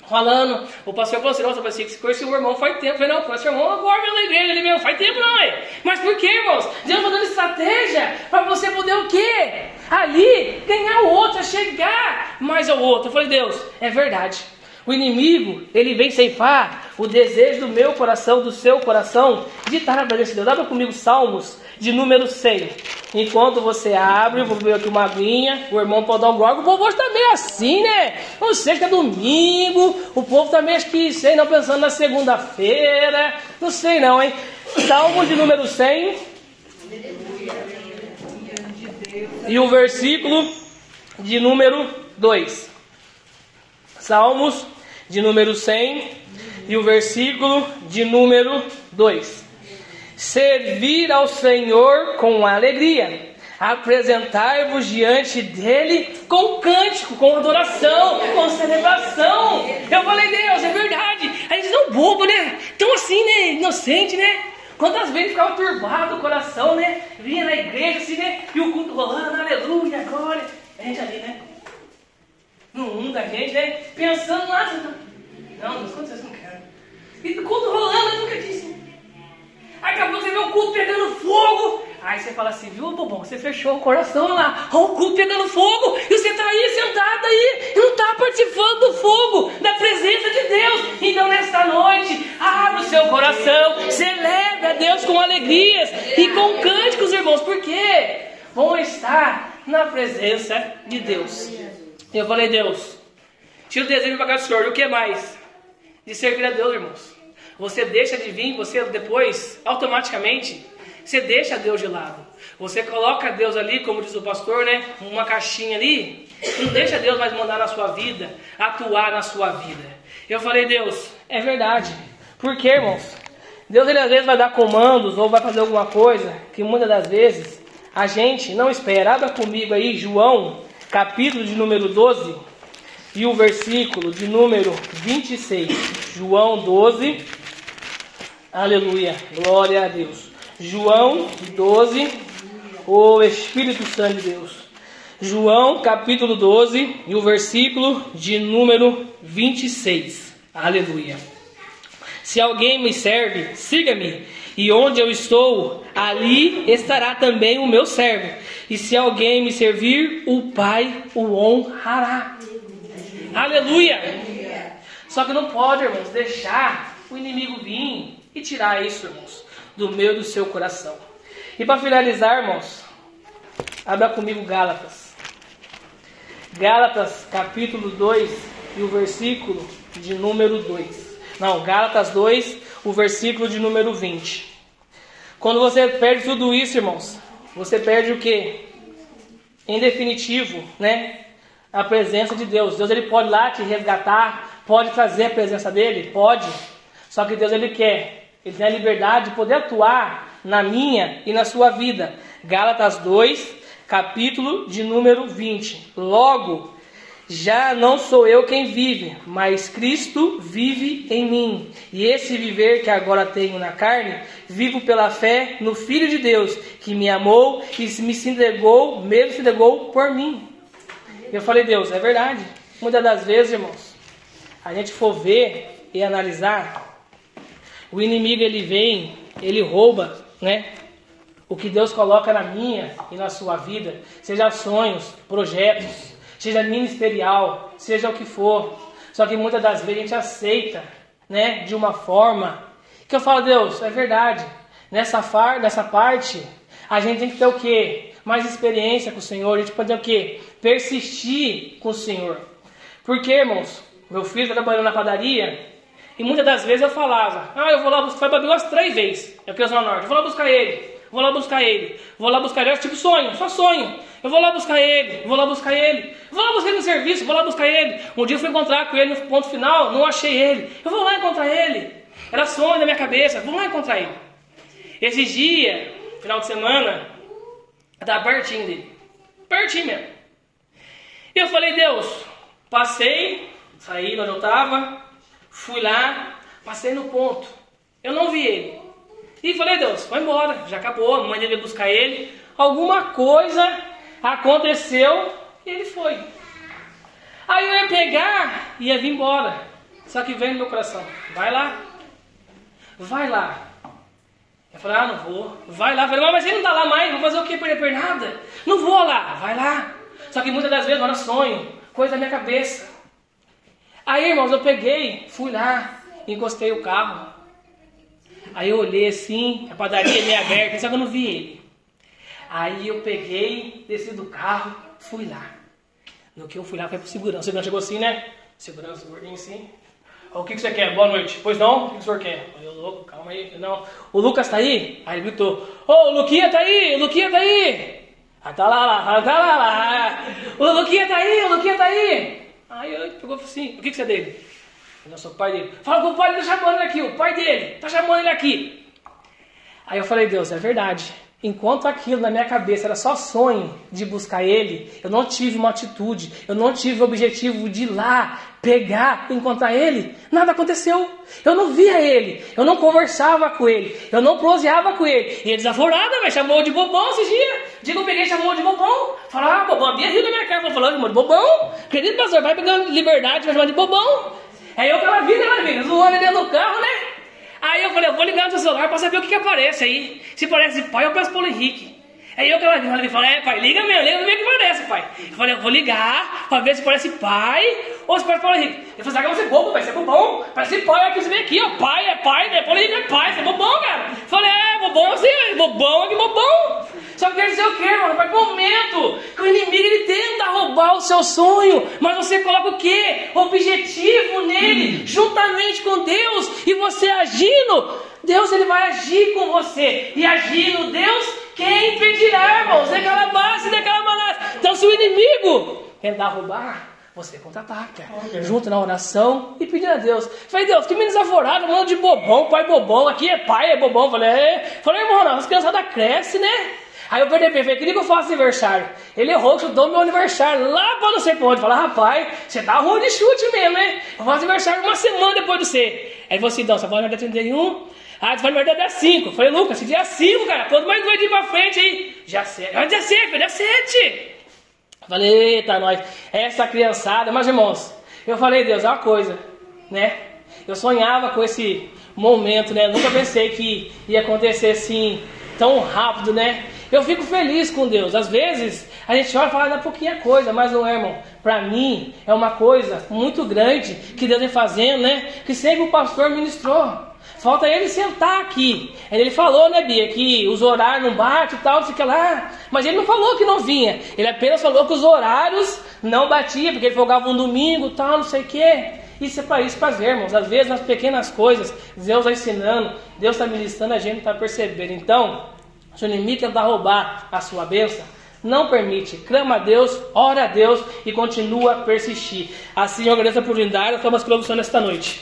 Speaker 3: falando, o pastor falou assim, nossa, pensei que você conhecia o irmão faz tempo. Eu falei, não, conhece o irmão agora na igreja, ele mesmo, faz tempo não, é. Mas por que, irmãos? Deus está dando estratégia para você poder o quê? Ali, ganhar o outro, chegar mais ao outro. Eu falei, Deus, é verdade. O inimigo, ele vem ceifar o desejo do meu coração, do seu coração, de estar na presença de Deus. Abra comigo Salmos de número 100. Enquanto você abre, vou ver aqui uma aguinha, o irmão pode dar um glória. O povo hoje tá meio assim, né? Não sei que é domingo, o povo tá meio, que, sei não, pensando na segunda-feira. Não sei não, hein? Salmo de número 100. E o versículo de número 2. Salmos de número 100 e o versículo de número 2. Servir ao Senhor com alegria, apresentar-vos diante dele com cântico, com adoração, com celebração. Eu falei, Deus, é verdade. A gente não bobo, né? Tão assim, né? Inocente, né? Quantas vezes ficava turbado o coração, né? Vinha na igreja assim, né? E o culto rolando, aleluia, glória. A gente ali, né? No mundo da gente, né? Pensando lá. Não, Deus, quantas vezes não quero? E o culto rolando, eu nunca disse. Acabou você vê o culto pegando fogo. Aí você fala assim, viu, bobão? Você fechou o coração lá, o culto pegando fogo, e você está aí sentado aí, e não está participando do fogo, da presença de Deus. Então, nesta noite, abra o seu coração, celebre a Deus com alegrias e com cânticos, irmãos, porque vão estar na presença de Deus. Eu falei, Deus, tira o desejo para cá do Senhor, e o que mais? De servir a Deus, irmãos. Você deixa de vir, você depois, automaticamente, você deixa Deus de lado. Você coloca Deus ali, como diz o pastor, né? Uma caixinha ali. Não deixa Deus mais mandar na sua vida, atuar na sua vida. Eu falei, Deus, é verdade. Por quê, irmãos? Deus ele às vezes vai dar comandos ou vai fazer alguma coisa que muitas das vezes a gente não espera. Abra comigo aí, João, capítulo de número 12 e o versículo de número 26. João 12, Aleluia. Glória a Deus. João 12. O Espírito Santo de Deus. João capítulo 12 e o versículo de número 26. Aleluia. Se alguém me serve, siga-me. E onde eu estou, ali estará também o meu servo. E se alguém me servir, o Pai o honrará. Aleluia. Só que não pode, irmãos, deixar o inimigo vir e tirar isso, irmãos, do meio do seu coração. E para finalizar, irmãos, abra comigo Gálatas. Gálatas, capítulo 2 e o versículo de número 2. Não, Gálatas 2, o versículo de número 20. Quando você perde tudo isso, irmãos, você perde o que? Em definitivo, né? A presença de Deus. Deus ele pode lá te resgatar, pode trazer a presença dele, pode. Só que Deus ele quer ele tem a liberdade de poder atuar na minha e na sua vida. Gálatas 2, capítulo de número 20. Logo, já não sou eu quem vive, mas Cristo vive em mim. E esse viver que agora tenho na carne, vivo pela fé no Filho de Deus, que me amou e me se entregou, mesmo se entregou por mim. Eu falei, Deus, é verdade. Muitas das vezes, irmãos, a gente for ver e analisar, o inimigo ele vem, ele rouba, né? O que Deus coloca na minha e na sua vida, seja sonhos, projetos, seja ministerial, seja o que for. Só que muitas das vezes a gente aceita, né, de uma forma que eu falo, Deus, é verdade. Nessa, far, nessa parte, a gente tem que ter o quê? Mais experiência com o Senhor, a gente pode ter o quê? Persistir com o Senhor. Porque, irmãos, meu filho está trabalhando na padaria e muitas das vezes eu falava, ah, eu vou lá buscar, foi umas três vezes, eu quero Zona Norte, vou lá buscar ele, vou lá buscar ele, vou lá buscar ele, tipo sonho, só sonho. Eu vou lá buscar ele, vou lá buscar ele, vou lá buscar ele no serviço, vou lá buscar ele. Um dia eu fui encontrar com ele no ponto final, não achei ele. Eu vou lá encontrar ele. Era sonho na minha cabeça, vou lá encontrar ele. Esse dia, final de semana, estava pertinho dele. Pertinho mesmo. E eu falei, Deus, passei, saí onde eu estava, fui lá, passei no ponto. Eu não vi ele. E falei, Deus, foi embora, já acabou, a mãe dele buscar ele. Alguma coisa Aconteceu e ele foi. Aí eu ia pegar e ia vir embora. Só que veio no meu coração: vai lá, vai lá. Eu falei: ah, não vou. Vai lá. Eu falei: mas ele não está lá mais, vou fazer o que? Perder nada? Não vou lá, vai lá. Só que muitas das vezes eu sonho, coisa da minha cabeça. Aí, irmãos, eu peguei, fui lá, encostei o carro. Aí eu olhei assim, a padaria meio aberta, só que eu não vi ele. Aí eu peguei, desci do carro, fui lá. No que eu fui lá, foi pro segurança. O segurança chegou assim, né? Segurança, gordinho assim. O que, que você quer? Boa noite. Pois não? O que, que o senhor quer? Eu, louco, calma aí. Não. O Lucas tá aí? Aí ele gritou: Ô, oh, o Luquinha tá aí! O Luquinha tá aí! Ah, tá lá, lá, tá lá, lá. O Luquinha tá aí, o Luquinha tá aí. Aí ele pegou assim: O que, que você é dele? Eu sou o pai dele. Fala com o pai dele tá chamando ele aqui, o pai dele tá chamando ele aqui. Aí eu falei: Deus, é verdade. Enquanto aquilo na minha cabeça era só sonho de buscar ele, eu não tive uma atitude, eu não tive o objetivo de ir lá, pegar, encontrar ele, nada aconteceu. Eu não via ele, eu não conversava com ele, eu não proseava com ele. E ele desaforada, mas chamou de bobão esses dias. Digo, eu peguei chamou de bobão. Falou, ah, bobão, a Bia riu da minha cara, falou, chamou de bobão. Querido pastor, vai pegando liberdade, vai chamar de bobão. Aí eu aquela vida, ela vida, zoando dentro do carro, né? Aí eu falei, eu vou ligar no seu celular para saber o que, que aparece aí. Se parece pai, eu peço Paulo Henrique. Aí eu que ela falou, é pai, liga mesmo, liga o que parece, pai. Eu falei, eu vou ligar para ver se parece pai ou se parece Paulo Henrique. Ele falou, você é bobo, pai, você é bobão. Parece pai, aqui você vem aqui, ó, pai é pai, né? Paulo Henrique é pai, você é bobão, cara. Eu falei, é, bobão assim, bobão é que bobão. Só que quer dizer o quê, mano? Mas momento que o inimigo ele tenta roubar o seu sonho, mas você coloca o quê? Objetivo nele, juntamente com Deus, e você agindo, Deus ele vai agir com você. E agindo Deus, quem impedirá, irmãos? Daquela base, daquela maneira. Então, se o inimigo tentar roubar, você contra-ataca. Junto na oração e pedir a Deus. Falei, Deus, que me desaforado, mano de bobão, pai bobão, aqui é pai, é bobão. Falei, é. Falei, irmão, as criançadas crescem, né? Aí eu perdi falei, queria que eu faça aniversário. Ele errou, chutou meu aniversário lá pra não sei pra onde. Falei, rapaz, você tá ruim de chute mesmo, né? Eu faço aniversário uma semana depois de você. Aí assim, então, você dia 31, ah, vai no dia 5. Falei, Lucas, esse dia 5, cara, quanto mais dois dias pra frente aí? Dia 7. Ah, dia 7, dia 7. Falei, eita, nós, essa criançada, mas irmãos, eu falei, Deus, é uma coisa, né? Eu sonhava com esse momento, né? nunca pensei que ia acontecer assim, tão rápido, né? Eu fico feliz com Deus. Às vezes a gente olha e fala, é pouquinha coisa, mas não é, irmão. Para mim é uma coisa muito grande que Deus vem fazendo, né? Que sempre o pastor ministrou. Falta ele sentar aqui. Ele falou, né, Bia, que os horários não batem e tal, não sei o que lá. Mas ele não falou que não vinha. Ele apenas falou que os horários não batiam, porque ele folgava um domingo tal, não sei o que. Isso é para isso, para ver, irmãos. Às vezes, nas pequenas coisas, Deus está ensinando, Deus está ministrando, a gente está percebendo. Então, se o inimigo tentar roubar a sua bênção, não permite. Clama a Deus, ora a Deus e continua a persistir. Assim eu agradeço a oportunidade, estamos produção nesta noite.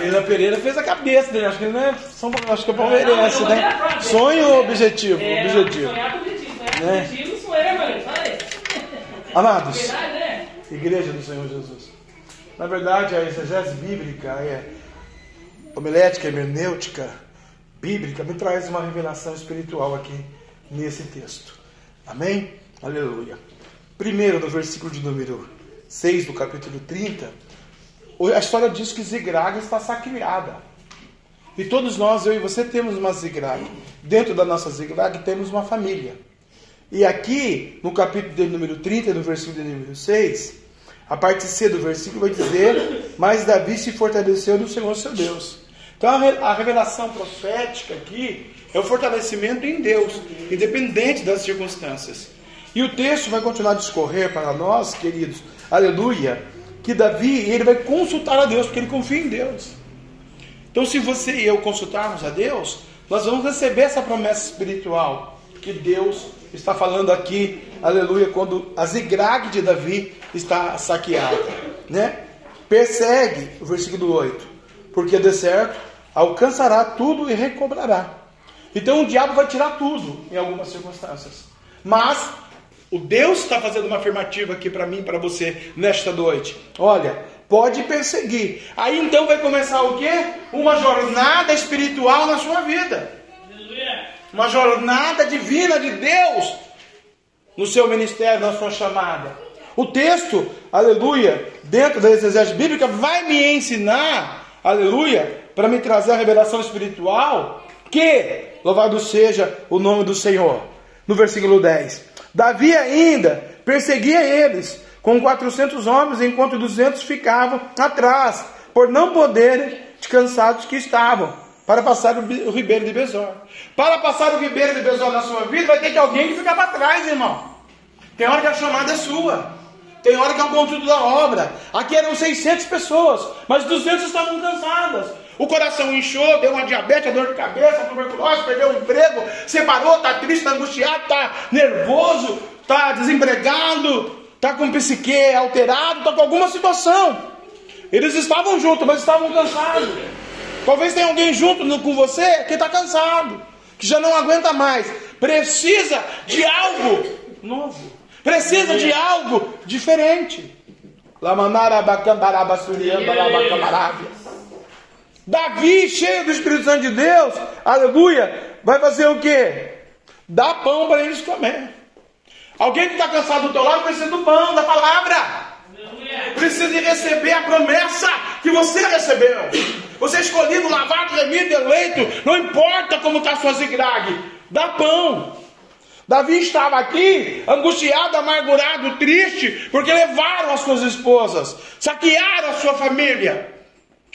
Speaker 1: Leila Pereira fez a cabeça dele, acho que não é São acho que é palmeirense, né? Sonho ou objetivo?
Speaker 3: É,
Speaker 1: objetivo.
Speaker 3: Sonhar objetivo.
Speaker 1: Né? *laughs* Amados, Igreja do Senhor Jesus. Na verdade, a exegese bíblica é homilética, hermenêutica, bíblica, me traz uma revelação espiritual aqui nesse texto. Amém? Aleluia. Primeiro, no versículo de número 6 do capítulo 30, a história diz que Ziglag está sacriada. E todos nós, eu e você, temos uma Ziglag. Dentro da nossa Ziglag temos uma família. E aqui, no capítulo de número 30, no versículo de número 6, a parte C do versículo vai dizer: Mas Davi se fortaleceu no Senhor seu Deus. Então a revelação profética aqui é o fortalecimento em Deus, independente das circunstâncias. E o texto vai continuar a discorrer para nós, queridos, aleluia, que Davi ele vai consultar a Deus, porque ele confia em Deus. Então, se você e eu consultarmos a Deus, nós vamos receber essa promessa espiritual que Deus está falando aqui, aleluia, quando a zigrag de Davi está saqueada, né? Persegue, o versículo 8, porque de certo alcançará tudo e recobrará. Então o diabo vai tirar tudo em algumas circunstâncias. Mas o Deus está fazendo uma afirmativa aqui para mim, para você nesta noite. Olha, pode perseguir. Aí então vai começar o quê? Uma jornada espiritual na sua vida. Uma jornada divina de Deus no seu ministério, na sua chamada. O texto, aleluia, dentro da exegese bíblica, vai me ensinar, aleluia, para me trazer a revelação espiritual, que, louvado seja o nome do Senhor. No versículo 10: Davi ainda perseguia eles com 400 homens, enquanto 200 ficavam atrás, por não poderem, descansados que estavam, para passar o ribeiro de Besor. Para passar o ribeiro de Besor na sua vida, vai ter que alguém que ficar para trás, irmão. Tem hora que a chamada é sua. Tem hora que é o conteúdo da obra. Aqui eram 600 pessoas, mas 200 estavam cansadas. O coração inchou, deu uma diabetes, dor de cabeça, tuberculose, perdeu o emprego, separou, está triste, está angustiado, está nervoso, está desempregado, está com psique alterado, está com alguma situação. Eles estavam juntos, mas estavam cansados. Talvez tenha alguém junto com você que está cansado, que já não aguenta mais. Precisa de algo novo. Precisa de algo diferente. Lamanara bacambaraba suriamba Davi, cheio do Espírito Santo de Deus, aleluia, vai fazer o quê? Dar pão para eles comer. Alguém que está cansado do teu lado precisa do pão, da palavra. Precisa de receber a promessa que você recebeu. Você é escolhido, lavado, remido, eleito. Não importa como está a sua zigrague. Dá pão. Davi estava aqui, angustiado, amargurado, triste, porque levaram as suas esposas, saquearam a sua família.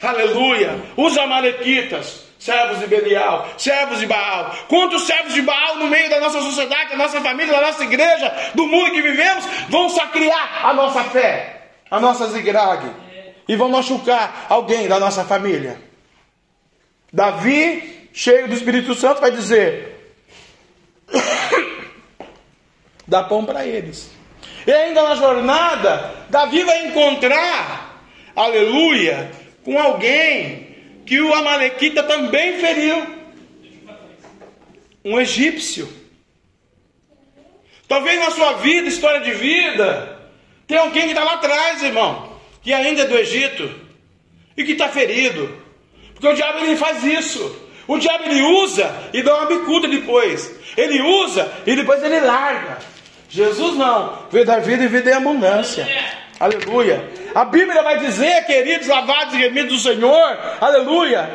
Speaker 1: Aleluia. Os amalequitas, servos de Belial, servos de Baal. Quantos servos de Baal no meio da nossa sociedade, da nossa família, da nossa igreja, do mundo que vivemos, vão sacriar a nossa fé, a nossa zigrague, e vão machucar alguém da nossa família. Davi, cheio do Espírito Santo, vai dizer: *coughs* dá pão para eles. E ainda na jornada, Davi vai encontrar, aleluia, com alguém que o Amalequita também feriu. Um egípcio. Talvez na sua vida, história de vida, tem alguém que está lá atrás, irmão, que ainda é do Egito e que está ferido. Porque o diabo ele faz isso. O diabo ele usa e dá uma bicuda depois. Ele usa e depois ele larga. Jesus não. Veio dar vida e vida em abundância. Aleluia. A Bíblia vai dizer, queridos, lavados e remidos do Senhor, aleluia.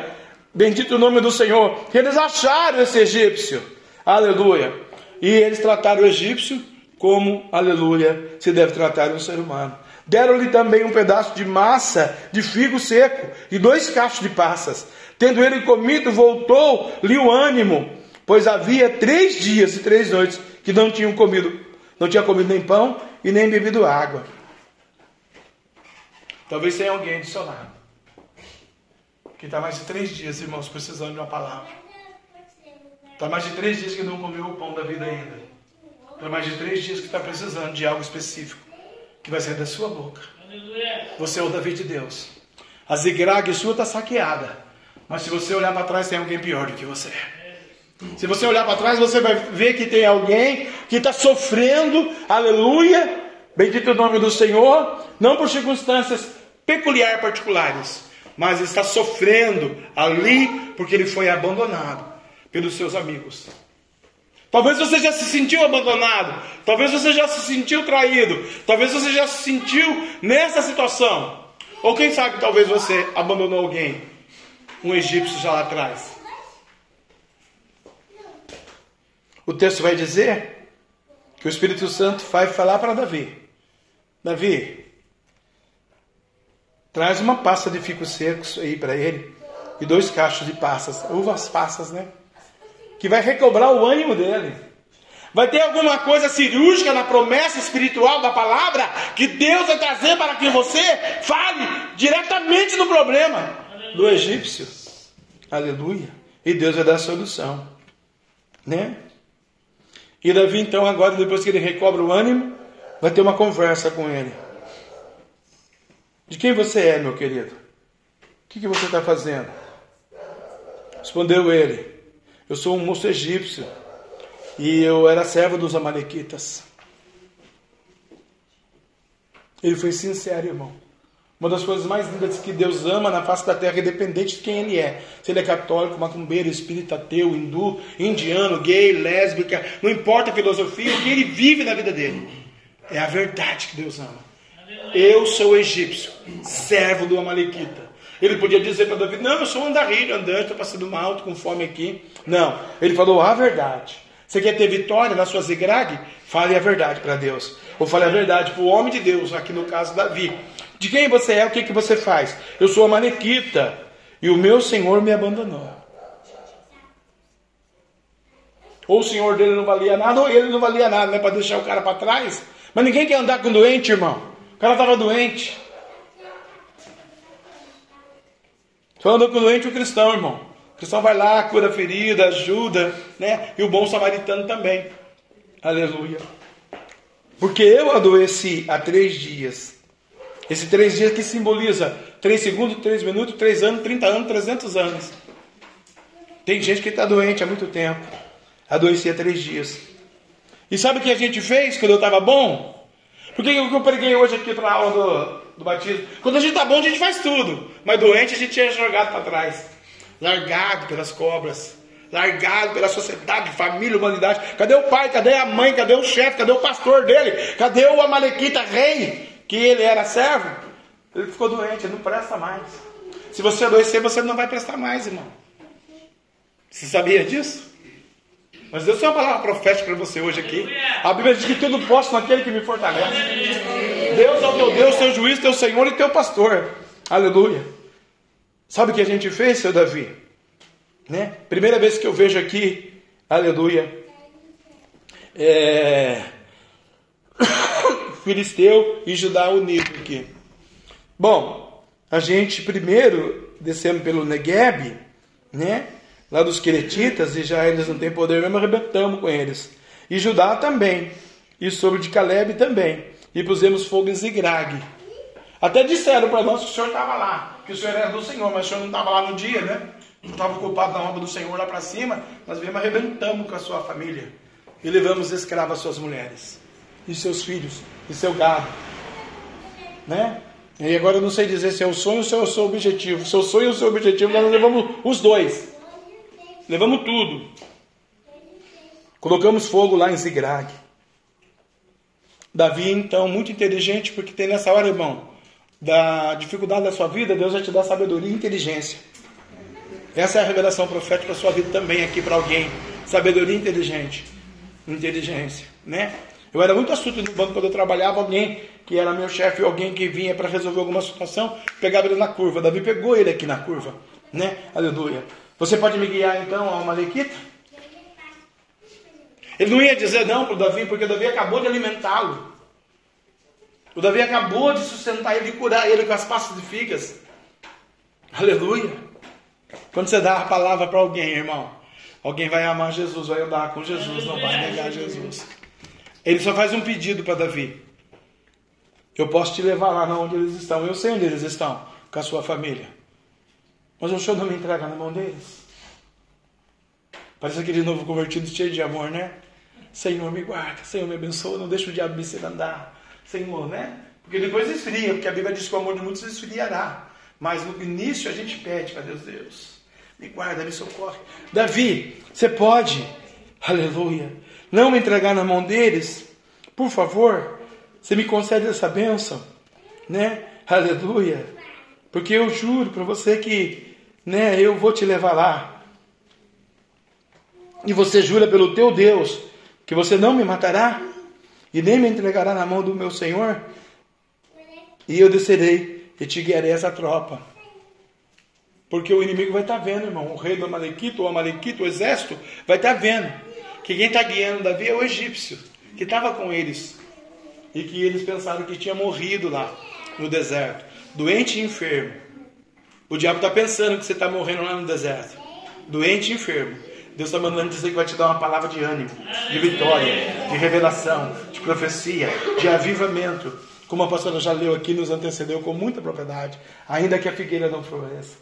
Speaker 1: Bendito o nome do Senhor. Que eles acharam esse egípcio, aleluia. E eles trataram o egípcio como, aleluia, se deve tratar um ser humano. Deram-lhe também um pedaço de massa de figo seco e dois cachos de passas. Tendo ele comido, voltou-lhe o ânimo, pois havia três dias e três noites que não tinham comido, não tinha comido nem pão e nem bebido água. Talvez tenha alguém do seu lado que está mais de três dias, irmãos, precisando de uma palavra. Está mais de três dias que não comeu o pão da vida ainda. Está mais de três dias que está precisando de algo específico que vai sair da sua boca. Você é o Davi de Deus. A zigrague sua está saqueada. Mas se você olhar para trás, tem alguém pior do que você. Se você olhar para trás, você vai ver que tem alguém que está sofrendo, aleluia, bendito o nome do Senhor, não por circunstâncias peculiares particulares, mas está sofrendo ali porque ele foi abandonado pelos seus amigos. Talvez você já se sentiu abandonado, talvez você já se sentiu traído, talvez você já se sentiu nessa situação. Ou quem sabe, talvez você abandonou alguém, um egípcio já lá atrás. O texto vai dizer que o Espírito Santo vai falar para Davi: Davi, traz uma pasta de ficos secos aí para ele e dois cachos de passas, uvas passas, né? Que vai recobrar o ânimo dele. Vai ter alguma coisa cirúrgica na promessa espiritual da palavra que Deus vai trazer para que você fale diretamente do problema do egípcio. Aleluia. E Deus vai dar a solução. Né? E Davi, então, agora, depois que ele recobra o ânimo, vai ter uma conversa com ele. De quem você é, meu querido? O que, que você está fazendo? Respondeu ele: Eu sou um moço egípcio e eu era servo dos Amalequitas. Ele foi sincero, irmão. Uma das coisas mais lindas que Deus ama na face da terra, independente de quem ele é. Se ele é católico, macumbeiro, espírita, ateu, hindu, indiano, gay, lésbica, não importa a filosofia, o que ele vive na vida dele. É a verdade que Deus ama. Eu sou egípcio, servo do Amalequita. Ele podia dizer para Davi: Não, eu sou um andarilho, andante, estou passando mal, estou com fome aqui. Não, ele falou a verdade. Você quer ter vitória na sua zigrague? Fale a verdade para Deus. Ou fale a verdade para o homem de Deus, aqui no caso Davi. De quem você é, o que, que você faz? Eu sou a manequita e o meu Senhor me abandonou. Ou o Senhor dele não valia nada, ou ele não valia nada, né? Para deixar o cara para trás. Mas ninguém quer andar com doente, irmão. O cara estava doente. Só anda com doente o cristão, irmão. O cristão vai lá, cura a ferida, ajuda, né? E o bom samaritano também. Aleluia. Porque eu adoeci há três dias esse três dias que simboliza três segundos, três minutos, três anos, trinta anos, trezentos anos. Tem gente que está doente há muito tempo. Adoeci há três dias. E sabe o que a gente fez quando eu estava bom? Por que eu preguei hoje aqui para a aula do, do batismo? Quando a gente está bom, a gente faz tudo. Mas doente, a gente é jogado para trás. Largado pelas cobras. Largado pela sociedade, família, humanidade. Cadê o pai? Cadê a mãe? Cadê o chefe? Cadê o pastor dele? Cadê o Amalequita rei? que ele era servo, ele ficou doente, ele não presta mais. Se você adoecer, você não vai prestar mais, irmão. Você sabia disso? Mas Deus tem uma palavra profética para você hoje aqui. A Bíblia diz que tudo posso naquele que me fortalece. Deus é o teu Deus, teu juiz, teu Senhor e teu pastor. Aleluia. Sabe o que a gente fez, seu Davi? Né? Primeira vez que eu vejo aqui, aleluia. É... *coughs* Filisteu e Judá unido aqui. Bom, a gente primeiro descemos pelo Negueb, né? Lá dos Queretitas, e já eles não têm poder mesmo, arrebentamos com eles. E Judá também. E sobre de Caleb também. E pusemos fogo em Zigrag. Até disseram para nós que o senhor estava lá, que o senhor era do Senhor, mas o senhor não estava lá no dia, né? Estava ocupado na obra do Senhor lá para cima. Nós viemos arrebentamos com a sua família. E levamos escravas suas mulheres e seus filhos e seu gado. Né? E agora eu não sei dizer se é o sonho ou se é o seu objetivo. Seu sonho ou seu objetivo, nós levamos os dois. Levamos tudo. Colocamos fogo lá em Zigrag. Davi, então, muito inteligente, porque tem nessa hora, irmão, da dificuldade da sua vida, Deus vai te dar sabedoria e inteligência. Essa é a revelação profética para sua vida também aqui para alguém. Sabedoria inteligente. Inteligência, né? Eu era muito astuto no banco quando eu trabalhava, alguém que era meu chefe, alguém que vinha para resolver alguma situação, pegava ele na curva. Davi pegou ele aqui na curva, né? Aleluia. Você pode me guiar então ao Malequita? Ele não ia dizer não para o Davi, porque o Davi acabou de alimentá-lo. O Davi acabou de sustentar ele e curar ele com as pastas de figas. Aleluia. Quando você dá a palavra para alguém, irmão, alguém vai amar Jesus, vai andar com Jesus, não vai negar Jesus. Ele só faz um pedido para Davi. Eu posso te levar lá onde eles estão. Eu sei onde eles estão, com a sua família. Mas o Senhor não me entrega na mão deles. Parece aquele novo convertido cheio de amor, né? Senhor, me guarda, Senhor, me abençoa, não deixa o diabo me ser andar. Senhor, né? Porque depois esfria, porque a Bíblia diz que o amor de muitos esfriará. Mas no início a gente pede para Deus, Deus, me guarda, me socorre. Davi, você pode, aleluia, não me entregar na mão deles? Por favor, você me concede essa bênção, né? Aleluia. Porque eu juro para você que, né, eu vou te levar lá. E você jura pelo teu Deus que você não me matará e nem me entregará na mão do meu Senhor? E eu descerei e te guiarei essa tropa. Porque o inimigo vai estar tá vendo, irmão. O rei do Amalequito, o Amalequito, o exército, vai estar tá vendo que quem está guiando Davi é o egípcio, que estava com eles. E que eles pensaram que tinha morrido lá no deserto, doente e enfermo. O diabo está pensando que você está morrendo lá no deserto, doente e enfermo. Deus está mandando dizer que vai te dar uma palavra de ânimo, de vitória, de revelação, de profecia, de avivamento. Como a pastora já leu aqui, nos antecedeu com muita propriedade, ainda que a figueira não floresça.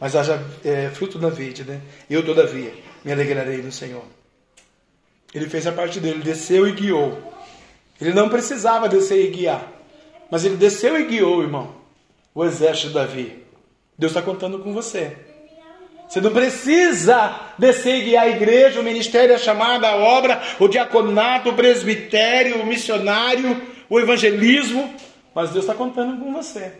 Speaker 1: Mas haja é, fruto na vide, né? Eu, todavia, me alegrarei no Senhor. Ele fez a parte dele, desceu e guiou. Ele não precisava descer e guiar. Mas ele desceu e guiou, irmão, o exército de Davi. Deus está contando com você. Você não precisa descer e guiar a igreja, o ministério, a chamada, a obra, o diaconato, o presbitério, o missionário, o evangelismo. Mas Deus está contando com você.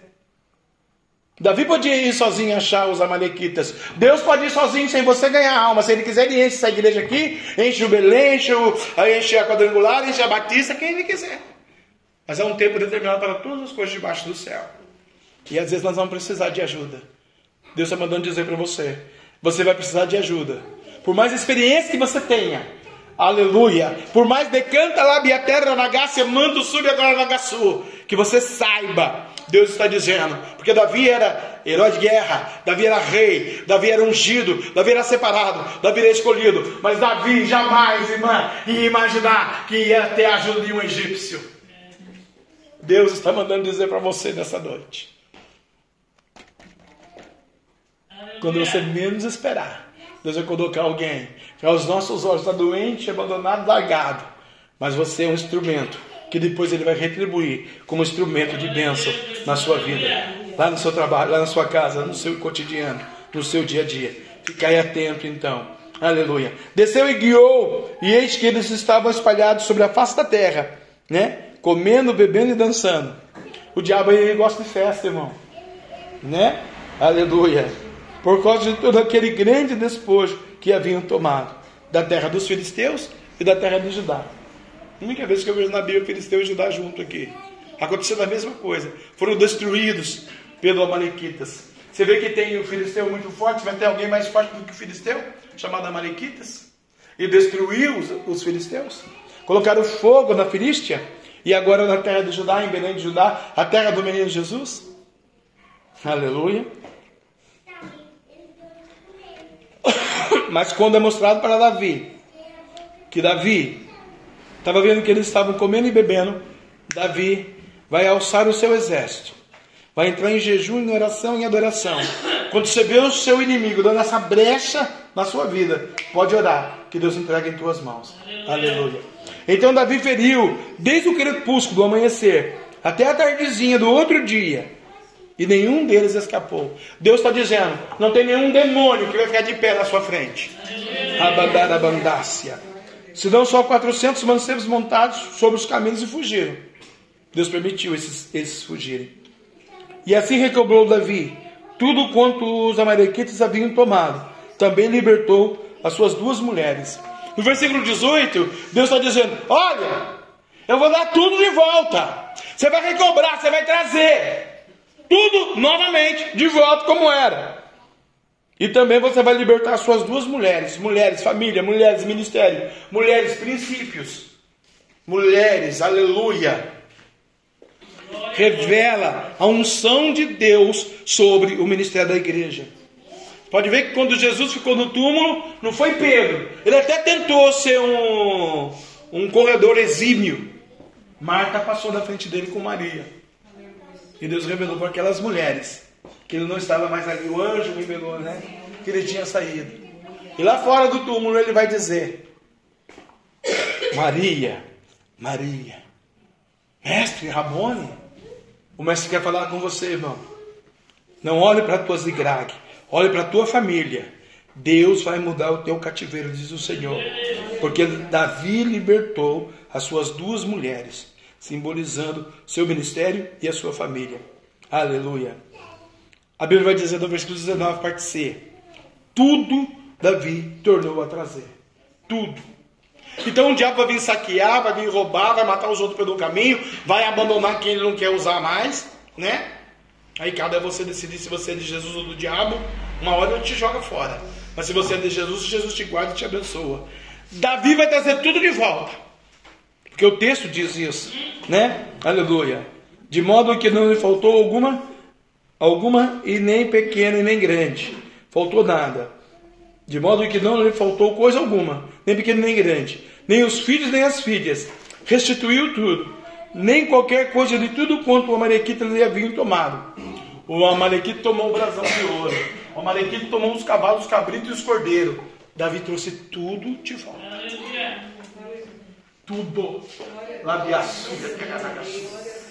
Speaker 1: Davi podia ir sozinho achar os amalequitas. Deus pode ir sozinho sem você ganhar alma. Se ele quiser, ele enche essa igreja aqui, enche o Belém, enche, o, enche a quadrangular, enche a Batista, quem ele quiser. Mas é um tempo determinado para todas as coisas debaixo do céu. E às vezes nós vamos precisar de ajuda. Deus está mandando dizer para você: você vai precisar de ajuda. Por mais experiência que você tenha, aleluia. Por mais decanta lá a terra nagácia, mando sub agora nagaçu. Que você saiba, Deus está dizendo, porque Davi era herói de guerra, Davi era rei, Davi era ungido, Davi era separado, Davi era escolhido, mas Davi jamais, irmã, ia imaginar que ia ter a ajuda de um egípcio. Deus está mandando dizer para você nessa noite. Quando você menos esperar, Deus vai colocar alguém que aos nossos olhos está doente, abandonado, largado. Mas você é um instrumento que depois ele vai retribuir como instrumento de bênção na sua vida, lá no seu trabalho, lá na sua casa, no seu cotidiano, no seu dia a dia. Aí atento então. Aleluia. Desceu e guiou, e eis que eles estavam espalhados sobre a face da terra, né? comendo, bebendo e dançando. O diabo aí gosta de festa, irmão. Né? Aleluia. Por causa de todo aquele grande despojo que haviam tomado da terra dos filisteus e da terra de Judá. A única vez que eu vejo na Bíblia Filisteu e Judá junto aqui. Aconteceu a mesma coisa. Foram destruídos pelos Amalequitas. Você vê que tem o Filisteu muito forte, vai ter alguém mais forte do que o Filisteu, chamado Amalequitas, e destruiu os, os filisteus. Colocaram fogo na Filistia e agora na terra de Judá, em Belém de Judá, a terra do menino Jesus. Aleluia. *coughs* Mas quando é mostrado para Davi, que Davi estava vendo que eles estavam comendo e bebendo, Davi vai alçar o seu exército, vai entrar em jejum, em oração e adoração. Quando você vê o seu inimigo dando essa brecha na sua vida, pode orar, que Deus entregue em tuas mãos. Aleluia. Aleluia. Então Davi feriu desde o crepúsculo do amanhecer até a tardezinha do outro dia. E nenhum deles escapou. Deus está dizendo: não tem nenhum demônio que vai ficar de pé na sua frente. Abandarabandácia. Senão só 400 mancebos montados sobre os caminhos e fugiram. Deus permitiu esses, esses fugirem. E assim recobrou Davi tudo quanto os amalequitas haviam tomado. Também libertou as suas duas mulheres no versículo 18, Deus está dizendo: Olha, eu vou dar tudo de volta. Você vai recobrar, você vai trazer tudo novamente de volta como era. E também você vai libertar suas duas mulheres: mulheres, família, mulheres, ministério, mulheres, princípios. Mulheres, aleluia. Revela a unção de Deus sobre o ministério da igreja. Pode ver que quando Jesus ficou no túmulo, não foi Pedro. Ele até tentou ser um, um corredor exímio. Marta passou na frente dele com Maria. E Deus revelou para aquelas mulheres que ele não estava mais ali. O anjo revelou, né? Que ele tinha saído. E lá fora do túmulo ele vai dizer: Maria, Maria, mestre Ramone, o mestre quer falar com você, irmão. Não olhe para a tua zigrague, olhe para a tua família. Deus vai mudar o teu cativeiro, diz o Senhor. Porque Davi libertou as suas duas mulheres, simbolizando seu ministério e a sua família. Aleluia. A Bíblia vai dizer no versículo 19, parte C: Tudo Davi tornou a trazer. Tudo. Então o diabo vai vir saquear, vai vir roubar, vai matar os outros pelo caminho, vai abandonar quem ele não quer usar mais, né? Aí cada é você decidir se você é de Jesus ou do diabo. Uma hora ele te joga fora. Mas se você é de Jesus, Jesus te guarda e te abençoa. Davi vai trazer tudo de volta. Porque o texto diz isso, né? Aleluia. De modo que não lhe faltou alguma, alguma e nem pequena e nem grande. Faltou nada. De modo que não lhe faltou coisa alguma, nem pequena nem grande. Nem os filhos nem as filhas. Restituiu tudo. Nem qualquer coisa de tudo quanto o Amalequita lhe havia tomado. O Amalequita tomou o brasão de ouro. O Amalequita tomou os cavalos, os cabritos e os cordeiros. Davi trouxe tudo de volta. Tudo.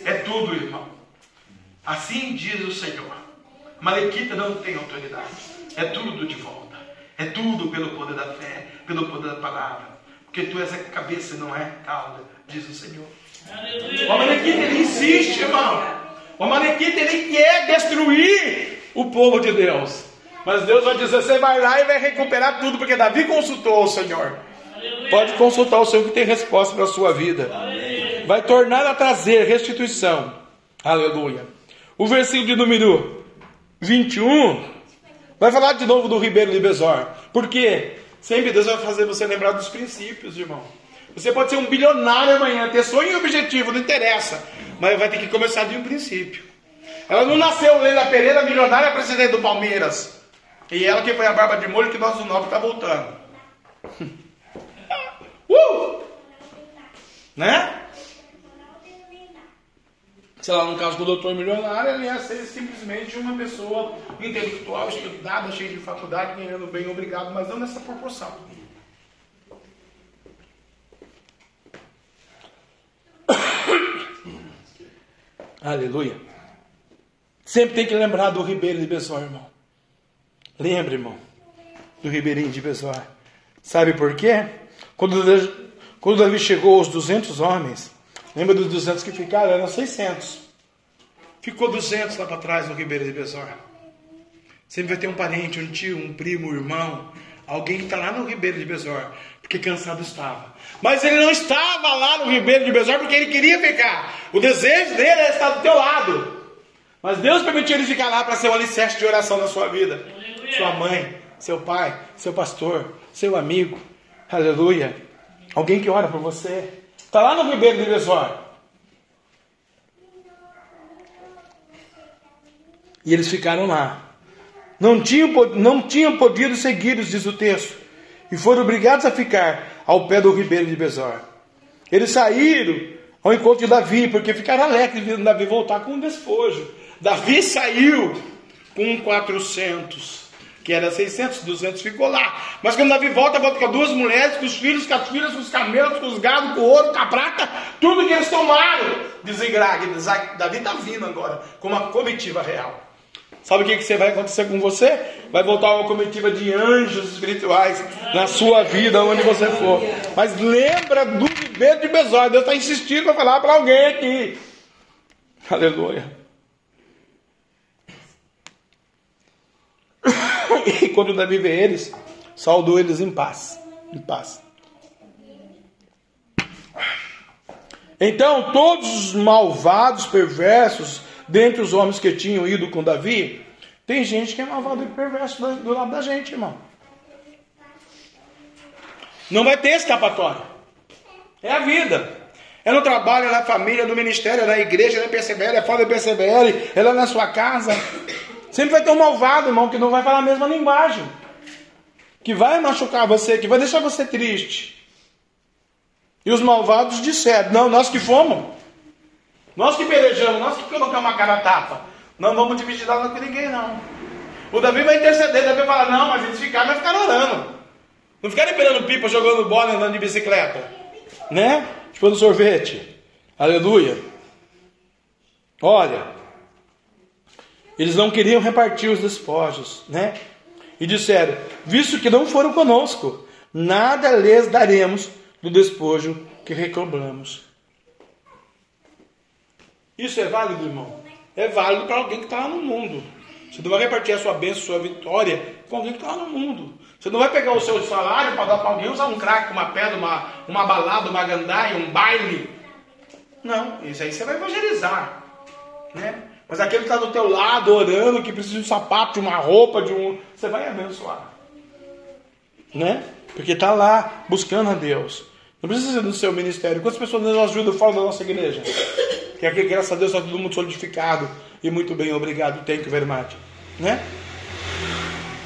Speaker 1: É tudo, irmão. Assim diz o Senhor. Malequita não tem autoridade. É tudo de volta. É tudo pelo poder da fé, pelo poder da palavra. Porque tu és a cabeça e não é cauda, diz o Senhor. O Amalequita ele insiste, irmão. O Amalequita ele quer destruir o povo de Deus. Mas Deus vai dizer: você vai lá e vai recuperar tudo, porque Davi consultou o Senhor. Pode consultar o Senhor que tem resposta para a sua vida. Vai tornar a trazer restituição. Aleluia. O versículo de número 21 vai falar de novo do Ribeiro de Besor. Porque sempre Deus vai fazer você lembrar dos princípios, irmão. Você pode ser um bilionário amanhã, ter sonho e objetivo, não interessa. Mas vai ter que começar de um princípio. Ela não nasceu Leila Pereira, milionária, presidente do Palmeiras. E ela que foi a barba de molho que nós do Nobre está voltando. Uh! Né? Sei lá, no caso do doutor milionário, ele ia ser simplesmente uma pessoa intelectual, estudada, cheia de faculdade, ganhando bem, obrigado, mas não nessa proporção. *coughs* Aleluia. Sempre tem que lembrar do Ribeiro de Besor, irmão. Lembre, irmão, do Ribeirinho de Besor. Sabe por quê? Quando, quando Davi chegou aos 200 homens, lembra dos 200 que ficaram? Eram 600. Ficou 200 lá para trás no Ribeiro de Besor. Sempre vai ter um parente, um tio, um primo, um irmão, alguém que está lá no Ribeiro de Besor, porque cansado estava. Mas ele não estava lá no Ribeiro de Besor porque ele queria ficar. O desejo dele era estar do teu lado. Mas Deus permitiu ele ficar lá para ser um alicerce de oração na sua vida sua mãe, seu pai, seu pastor, seu amigo. Aleluia. Alguém que ora por você. Está lá no Ribeiro de Besor. E eles ficaram lá. Não tinham, não tinham podido segui-los, diz o texto. E foram obrigados a ficar ao pé do ribeiro de Besor. Eles saíram ao encontro de Davi, porque ficaram alegres de Davi voltar com um despojo. Davi saiu com 400 que era 600, 200 ficou lá. Mas quando Davi volta, volta com duas mulheres, com os filhos, com as filhas, com os camelos, com os gados, com o ouro, com a prata, tudo que eles tomaram. Desengrague, Davi está vindo agora com uma comitiva real. Sabe o que, que vai acontecer com você? Vai voltar uma comitiva de anjos espirituais na sua vida, onde você for. Mas lembra do viver de Besói. Deus está insistindo para falar para alguém aqui. Aleluia. e quando Davi vê eles, saudou eles em paz. Em paz. Então, todos os malvados, perversos, dentre os homens que tinham ido com Davi, tem gente que é malvado e perverso do lado da gente, irmão. Não vai ter escapatória. É a vida. É no trabalho, é na família, é no ministério, é na igreja, é na PCBL, é fora da PCBL, é lá na sua casa. Sempre vai ter um malvado, irmão, que não vai falar a mesma linguagem. Que vai machucar você, que vai deixar você triste. E os malvados disseram: Não, nós que fomos. Nós que pelejamos, nós que colocamos a cara a tapa. Não vamos dividir nada com ninguém, não. O Davi vai interceder, Davi vai falar: Não, mas eles ficaram, vai ficar orando. Não ficaram empinando pipa, jogando bola, andando de bicicleta. Né? Chupando sorvete. Aleluia. Olha, eles não queriam repartir os despojos, né? E disseram: Visto que não foram conosco, nada lhes daremos do despojo que reclamamos. Isso é válido, irmão? É válido para alguém que está lá no mundo. Você não vai repartir a sua bênção, sua vitória com alguém que está lá no mundo. Você não vai pegar o seu salário para dar para alguém usar um crack, uma pedra, uma, uma balada, uma gandaia, um baile. Não, isso aí você vai evangelizar. Né? Mas aquele que está do teu lado, orando, que precisa de um sapato, de uma roupa, de um. Você vai abençoar. Né? Porque está lá buscando a Deus. Não precisa ser do seu ministério. Quantas pessoas nos ajudam fora da nossa igreja? Que aqui, graças a Deus, está todo mundo solidificado. E muito bem, obrigado, thank you very much. Né?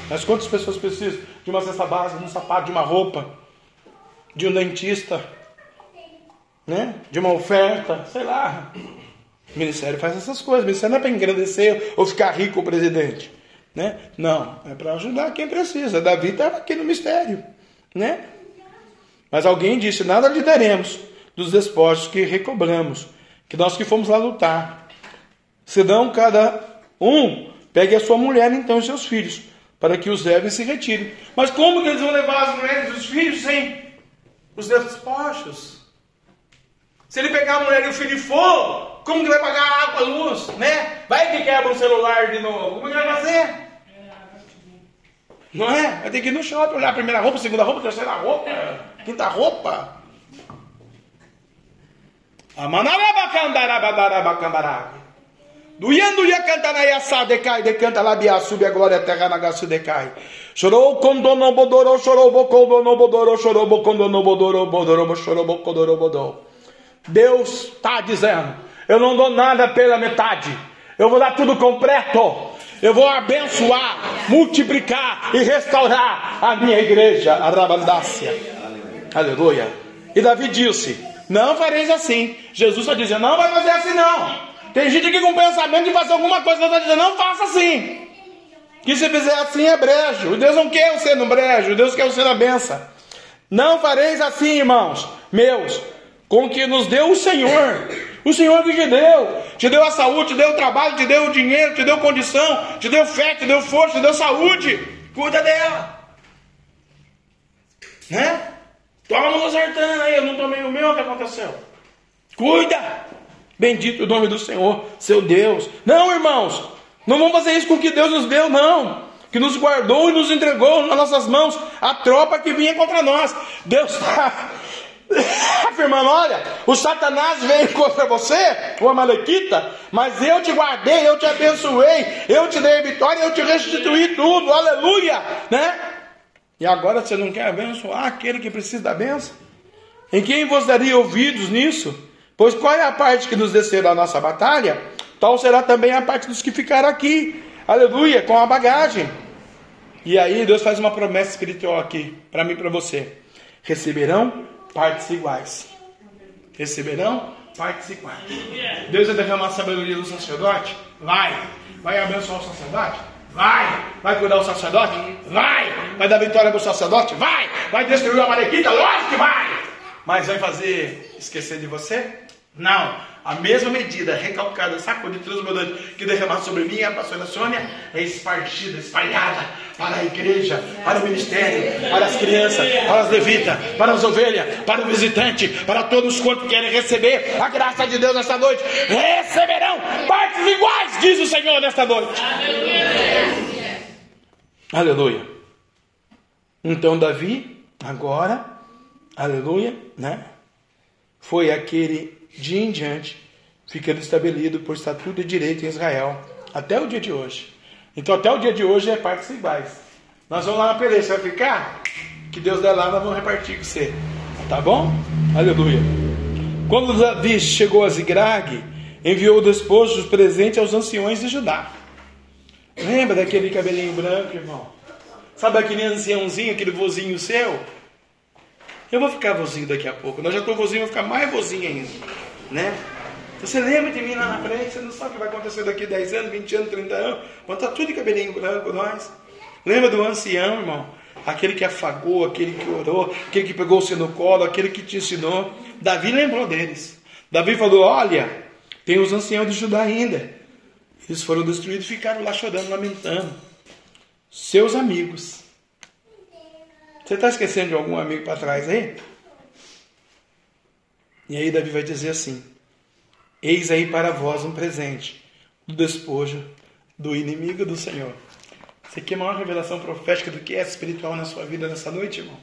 Speaker 1: Mas quantas pessoas precisam de uma cesta básica, de um sapato, de uma roupa, de um dentista, né? de uma oferta, sei lá. O ministério faz essas coisas. O ministério não é para engrandecer ou ficar rico o presidente. Né? Não, é para ajudar quem precisa. Davi estava aqui no mistério. Né? Mas alguém disse: Nada lhe daremos dos despojos que recobramos, que nós que fomos lá lutar. Senão cada um pegue a sua mulher então e seus filhos, para que os levem e se retirem. Mas como que eles vão levar as mulheres e os filhos sem os despojos? Se ele pegar a mulher e o filho e for, como que vai pagar água, luz, né? Vai que quebra o celular de novo. Como que vai fazer? Não é? Vai ter que ir no shopping, olhar a primeira roupa, a segunda roupa, a terceira roupa, a quinta roupa. Duiando ia cantar na yassá, decai, decanta labia, sube a glória, terra na gaço, decai. Chorou bodorou, chorou bocondo não bodorou, chorou bocondo não bodorou, bodorou, chorou bocodorou, bodou. Deus está dizendo: eu não dou nada pela metade, eu vou dar tudo completo. Eu vou abençoar, multiplicar e restaurar a minha igreja, a Rabandácia. Aleluia. E Davi disse: Não fareis assim. Jesus está dizendo: Não vai fazer assim, não. Tem gente aqui com pensamento de fazer alguma coisa, Deus está dizendo: Não faça assim. Que se fizer assim é brejo. Deus não quer você no brejo, Deus quer você na benção. Não fareis assim, irmãos meus, com o que nos deu o Senhor. O Senhor que te deu, te deu a saúde, te deu o trabalho, te deu o dinheiro, te deu condição, te deu fé, te deu força, te deu saúde. Cuida dela. Né? Toma no sartana aí, eu não tomei o meu, o que aconteceu? Cuida! Bendito o nome do Senhor, seu Deus. Não, irmãos, não vamos fazer isso com o que Deus nos deu, não. Que nos guardou e nos entregou nas nossas mãos a tropa que vinha contra nós. Deus está *laughs* afirmando: olha, o Satanás veio contra você, o Amalequita, mas eu te guardei, eu te abençoei, eu te dei vitória, eu te restituí tudo, aleluia, né? E agora você não quer abençoar aquele que precisa da benção? Em quem vos daria ouvidos nisso? Pois qual é a parte que nos descerá a nossa batalha? Tal será também a parte dos que ficaram aqui, aleluia, com a bagagem. E aí Deus faz uma promessa espiritual aqui, para mim e para você: receberão partes iguais. Receberão partes iguais. Deus vai derramar a sabedoria do sacerdote? Vai. Vai abençoar o sacerdote? Vai. Vai cuidar o sacerdote? Vai. Vai dar vitória para o sacerdote? Vai. Vai destruir a Marequita? Lógico que vai. Mas vai fazer esquecer de você? Não. A mesma medida, recalcada, sacudida, transbordante que derramar sobre mim a pastora Sônia é espartida, espalhada para a igreja, para o ministério, para as crianças, para as levitas, para as ovelhas, para o visitante, para todos quantos querem receber a graça de Deus nesta noite. Receberão partes iguais, diz o Senhor nesta noite. Aleluia. Aleluia. Então Davi, agora, aleluia, né? Foi aquele dia em diante, ficando estabelecido por estatuto e direito em Israel, até o dia de hoje. Então, até o dia de hoje é partes iguais. Nós vamos lá na peleia, você vai ficar? Que Deus der lá, nós vamos repartir com você. Tá bom? Aleluia. Quando Davi chegou a Zigrag, enviou o despojo dos presentes aos anciões de Judá. Lembra daquele cabelinho branco, irmão? Sabe aquele anciãozinho, aquele vozinho seu? Eu vou ficar vozinho daqui a pouco. Nós já estou vozinho, vou ficar mais vozinho ainda. Né? Você lembra de mim lá na frente? Você não sabe o que vai acontecer daqui 10 anos, 20 anos, 30 anos? Quando está tudo de cabelinho branco, nós. Lembra do ancião, irmão? aquele que afagou, aquele que orou, aquele que pegou você no colo, aquele que te ensinou. Davi lembrou deles. Davi falou: Olha, tem os anciãos de Judá ainda. Eles foram destruídos e ficaram lá chorando, lamentando. Seus amigos. Você está esquecendo de algum amigo para trás aí? E aí Davi vai dizer assim: Eis aí para vós um presente do despojo do inimigo do Senhor. Você quer maior revelação profética do que é espiritual na sua vida nessa noite, irmão?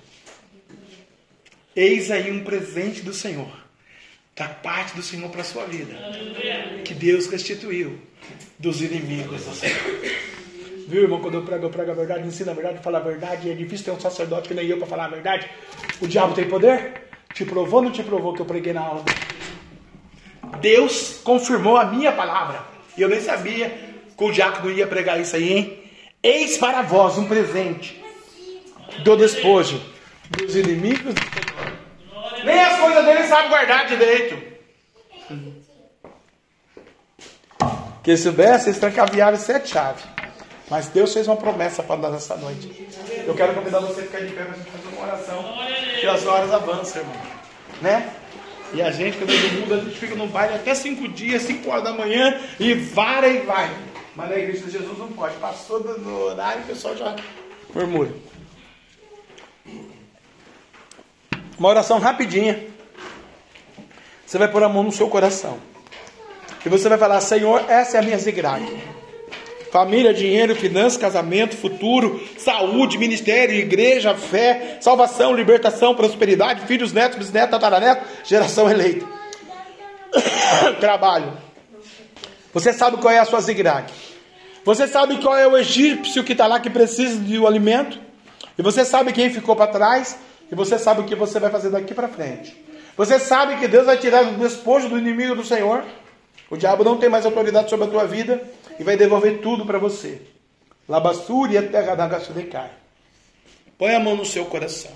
Speaker 1: Eis aí um presente do Senhor, da parte do Senhor para a sua vida, que Deus restituiu dos inimigos do Senhor. Viu, irmão? Quando eu prego, eu prego a verdade, ensino a verdade, falo a verdade. É difícil ter um sacerdote que nem eu para falar a verdade. O diabo tem poder? Te provou ou não te provou que eu preguei na aula? Deus confirmou a minha palavra. E eu nem sabia que o diácono ia pregar isso aí, hein? Eis para vós um presente do despojo dos inimigos. Nem as coisas dele sabe guardar direito. Que se soubesse, eles trancaviaram sete chaves. Mas Deus fez uma promessa para nós essa noite. Eu quero convidar você a ficar de pé para a gente fazer oração. Que as horas avançam, irmão. Né? E a gente, quando do mundo, a gente fica no baile até cinco dias, cinco horas da manhã, e vara e vai. Mas na igreja de Jesus não pode. Passou do horário, o pessoal já murmura. Uma oração rapidinha. Você vai pôr a mão no seu coração. E você vai falar: Senhor, essa é a minha zigrag. Família, dinheiro, finanças, casamento, futuro, saúde, ministério, igreja, fé, salvação, libertação, prosperidade, filhos, netos, bisnetos, tataranetos, geração eleita. *coughs* Trabalho. Você sabe qual é a sua zigrag. Você sabe qual é o egípcio que está lá que precisa do alimento. E você sabe quem ficou para trás. E você sabe o que você vai fazer daqui para frente. Você sabe que Deus vai tirar o despojo do inimigo do Senhor. O diabo não tem mais autoridade sobre a tua vida e vai devolver tudo para você. Labassura e a terra da decai. Põe a mão no seu coração.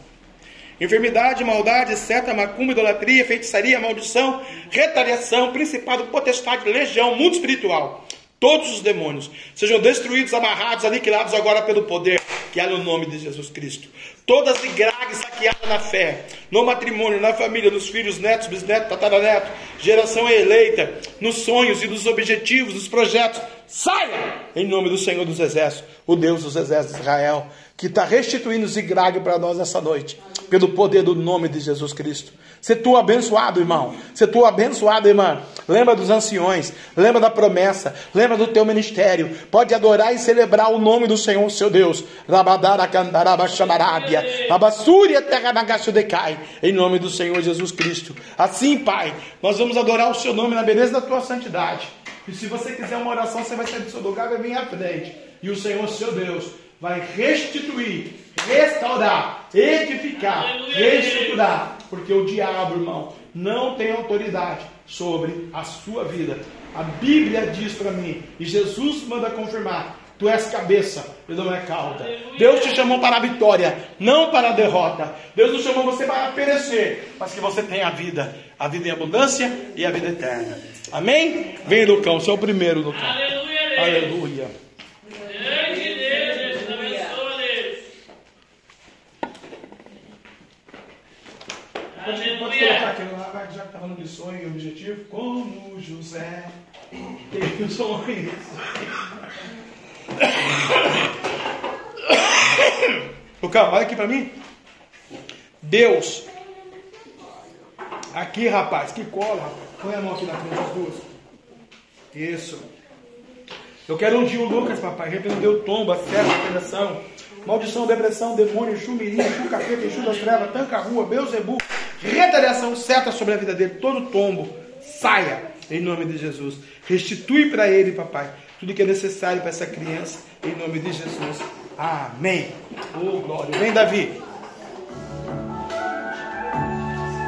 Speaker 1: Enfermidade, maldade, seta, macumba, idolatria, feitiçaria, maldição, retaliação, principado, potestade, legião, mundo espiritual. Todos os demônios sejam destruídos, amarrados, aniquilados agora pelo poder que há no nome de Jesus Cristo. Todas igragues saqueadas na fé, no matrimônio, na família, nos filhos, netos, bisnetos, tataranetos, geração eleita, nos sonhos e nos objetivos, nos projetos. Saia! Em nome do Senhor dos Exércitos, o Deus dos Exércitos de Israel, que está restituindo zigrague para nós essa noite, pelo poder do nome de Jesus Cristo. Ser tu abençoado, irmão. Ser tu abençoado, irmã. Lembra dos anciões. Lembra da promessa. Lembra do teu ministério. Pode adorar e celebrar o nome do Senhor, seu Deus. Em nome do Senhor Jesus Cristo. Assim, Pai, nós vamos adorar o seu nome na beleza da tua santidade. E se você quiser uma oração, você vai sair do seu lugar, vai vir à frente. E o Senhor, seu Deus, vai restituir, restaurar, edificar, reestruturar. Porque o diabo, irmão, não tem autoridade sobre a sua vida. A Bíblia diz para mim, e Jesus manda confirmar: tu és cabeça e não é cauda. Deus te chamou para a vitória, não para a derrota. Deus não chamou você para perecer, mas que você tenha a vida, a vida em abundância e a vida eterna. Amém? Vem, Lucão, você é o primeiro, Lucão. Aleluia. Aleluia. Pode, pode colocar aquele lá, já que está falando de sonho e objetivo. Como José teve um sonho. Lucão, olha aqui para mim. Deus. Aqui, rapaz, que cola, rapaz. Põe a mão aqui na frente das duas. Isso. Eu quero ungir o Lucas, papai. Repreendeu o tombo, a penetração. Maldição, depressão, demônio, chumirinha, chu, capeta, enxu das trevas, tanca rua, Beuzebu, retaliação seta sobre a vida dele, todo tombo, saia, em nome de Jesus. Restitui para ele, papai, tudo que é necessário para essa criança, em nome de Jesus. Amém. Oh, glória. Vem, Davi.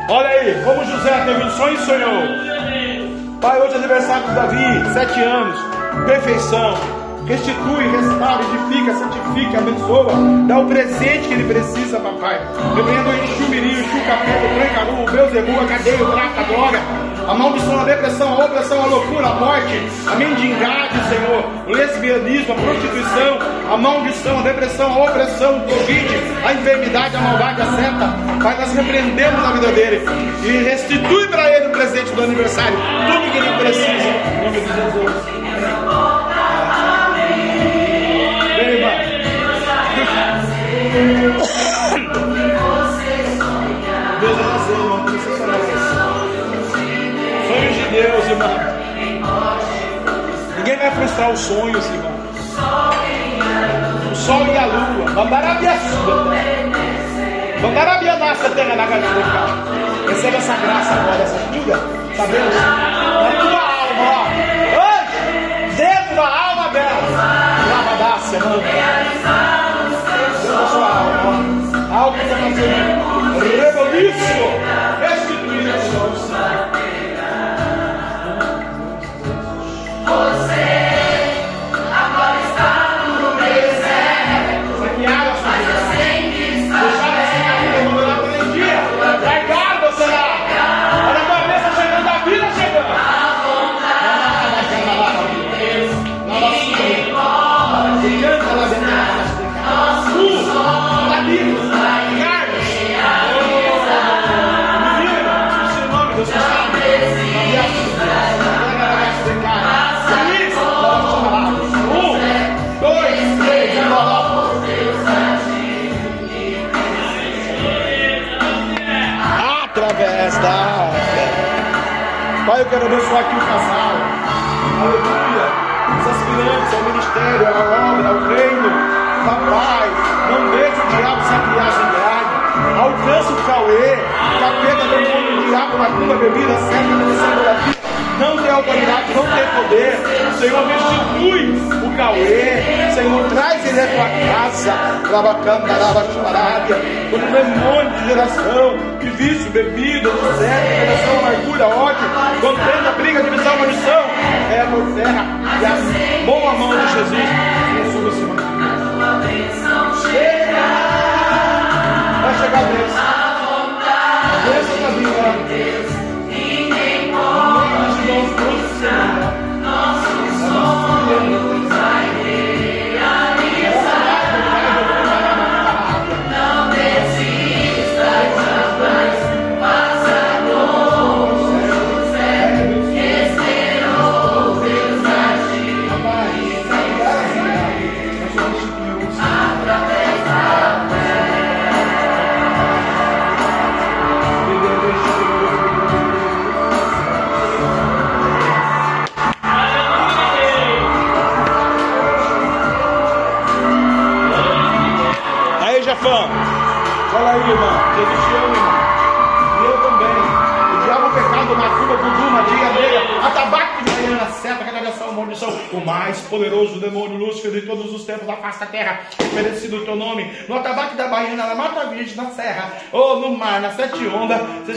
Speaker 1: Olha aí, como José teve um sonho e sonhou. Pai, hoje é aniversário do Davi, sete anos, perfeição restitui, restaura, edifica, santifica, abençoa, dá o presente que ele precisa, papai. Repreenda o enxumirinho, o capeta, o trancaru, o beuzebu, a cadeia, o traca, a droga. A maldição, a depressão, a opressão, a loucura, a morte, a mendigade, Senhor, o lesbianismo, a prostituição, a maldição, a depressão, a opressão, o Covid, a enfermidade, a maldade, a seta. Pai, nós repreendemos a vida dele e restitui para ele o presente do aniversário, tudo que ele precisa, em nome de Jesus. Vem, irmã. *laughs* frustrar os sonhos, irmão. O sol e a lua. Sua. Mandarabia nossa terra na gatinha. Receba essa graça agora, essa cura. Tá vendo? Na tua alma, ó. Dentro da alma dela. Lava da semana. Dentro da sua alma, ó. Algo está fazendo. Reboliço. Restituir a sua Pai, eu quero abençoar aqui o casal. Aleluia. Os aspirantes ao ministério, à obra, ao reino. Papai, não deixe o diabo sacriar a grade. Alcança o Cauê. Capeta, demônio, diabo, macumba, bebida, seca, depressão, da não tem autoridade, não tem poder. Senhor, restitui o Cauê. Senhor, traz ele à tua casa. Lavacanda, lava chumarábia. Todo demônio de geração, de vício, bebida, miséria, geração, amargura, ódio, contenda, briga, divisão, maldição. É por terra. E a boa mão de Jesus. Jesus! Vai chegar a bênção. A bênção está vindo.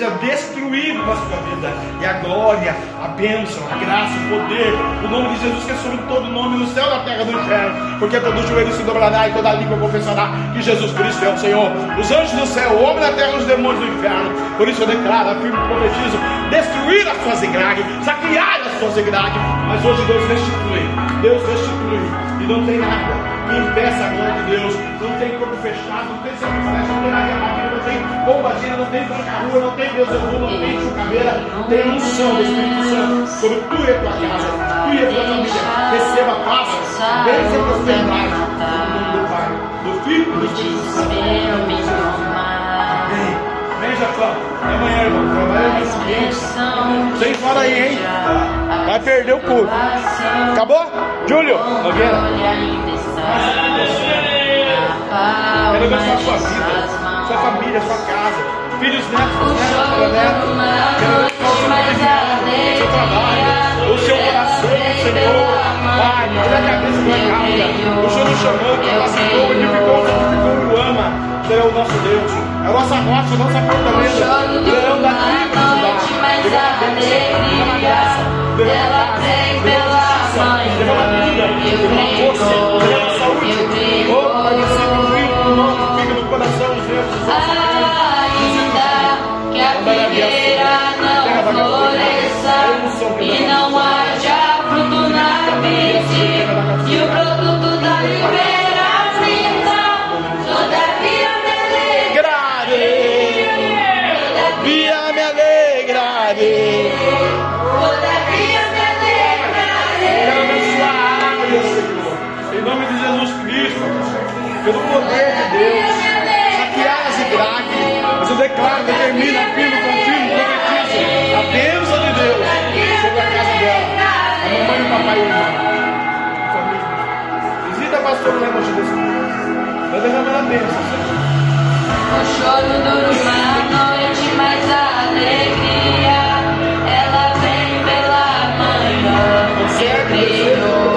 Speaker 1: Seja destruído na sua vida. E a glória, a bênção, a graça, o poder, o nome de Jesus que é sobre todo nome no céu, na terra, do inferno. Porque todo joelho se dobrará e toda língua confessará que Jesus Cristo é o Senhor. Os anjos do céu, o homem da terra, os demônios do inferno. Por isso eu declaro, afirmo e profetizo: destruir as suas igrejas, saquear as suas igrejas. Mas hoje Deus restitui, Deus restitui. E não tem nada que impeça a glória de Deus. Não tem corpo fechado, não tem flecha, não tem área rápida, não tem bombadinha, não tem tranca-rua, não tem Deus não tem chucaveira. Tem a unção do Espírito Santo sobre tu e a tua casa, tu e a tua família. Receba paz, bênção e prosperidade. Em nome do Pai, do Filho e do Espírito Santo. Amém. Vem, Jafão. Até amanhã, irmão. Trabalha mais ambiente. Sem fora aí, hein? Vai perder o culto. Acabou? Júlio, Nogueira. Quero abençoar a sua vida, sua família, sua casa, filhos, netos, netos, netos. Quero abençoar o seu seu trabalho, o seu coração, Senhor. Pai, tira a cabeça da. O Senhor nos chamou, capacitou, edificou, santificou, o ama. Senhor é o nosso Deus, é a nossa rocha, a nossa fortaleza. Leão da tribo de Judá. Derrama a bênção, derrama a graça, saúde. Outro município rico, nosso fica no coração Jesus.
Speaker 2: Ainda que a figueira não floresça e não haja fruto na vide e o
Speaker 1: produto da liberdade minta,
Speaker 2: todavia me alegrarei,
Speaker 1: todavia me alegrarei. pelo poder de Deus, saquear a Ziglag. Mas eu declaro, determino, afirmo, confirmo, profetizo a bênção de Deus sobre a casa dela, a mamãe, o papai e o irmão. Visita é a pastora Lemos de Deus. Vai derramar a bênção, Senhor.
Speaker 2: O choro dura uma noite, mas a alegria ela vem pela manhã.
Speaker 1: É eu
Speaker 2: creio.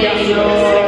Speaker 1: Señor.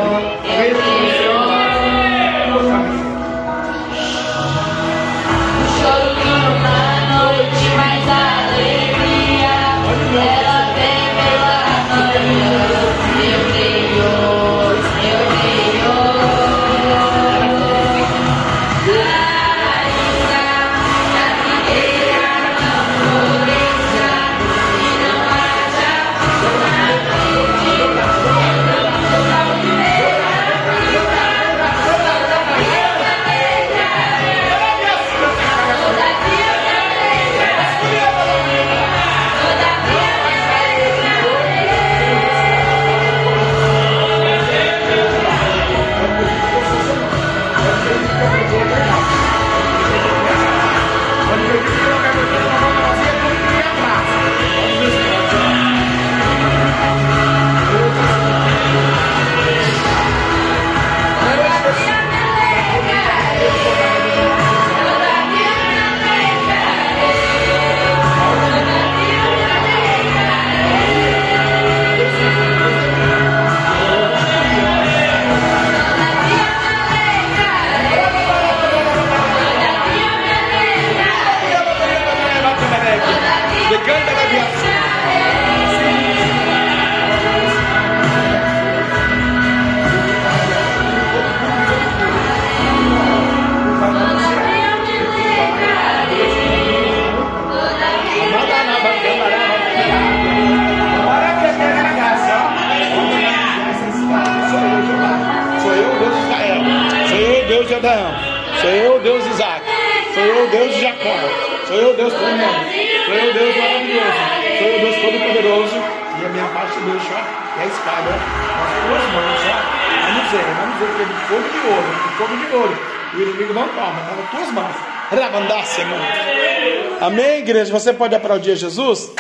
Speaker 1: Você pode aplaudir Jesus?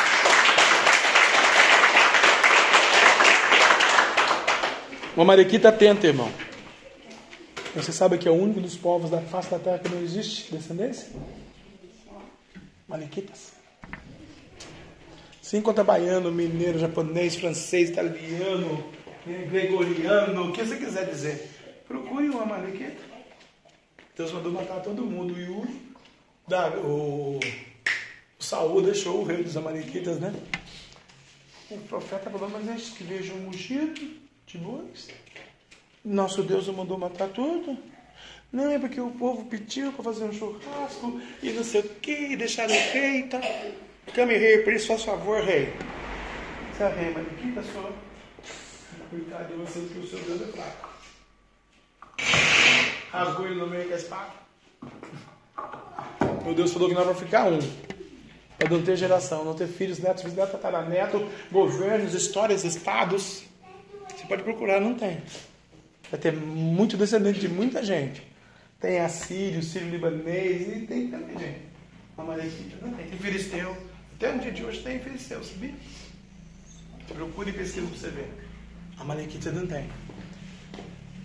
Speaker 1: Uma mariquita atenta, irmão. Você sabe que é o único dos povos da face da terra que não existe descendência? Mariquitas. Se encontra baiano, mineiro, japonês, francês, italiano, gregoriano, o que você quiser dizer. Dos amalequitas, né? O profeta falou, mas eles que vejam um ungido de bois. Nosso Deus o mandou matar tudo. Não, é porque o povo pediu para fazer um churrasco e não sei o que, deixaram tal. Came rei, por isso faz favor, rei. Você é rei, mas que? Coitado de você, que o seu Deus é fraco. Rasgou ele no meio com a espada. Meu Deus falou que nós vamos ficar um. Para não ter geração, não ter filhos, netos, bisnetos, tataraneto, governos, histórias, estados. Você pode procurar, não tem. Vai ter muito descendente de muita gente. Tem assírio, sírio-libanês e tem também gente. Amalequita não tem. Tem filisteu. Até no dia de hoje tem filisteu, sabia? Procure e pesquisa para você ver. Amalequita não tem.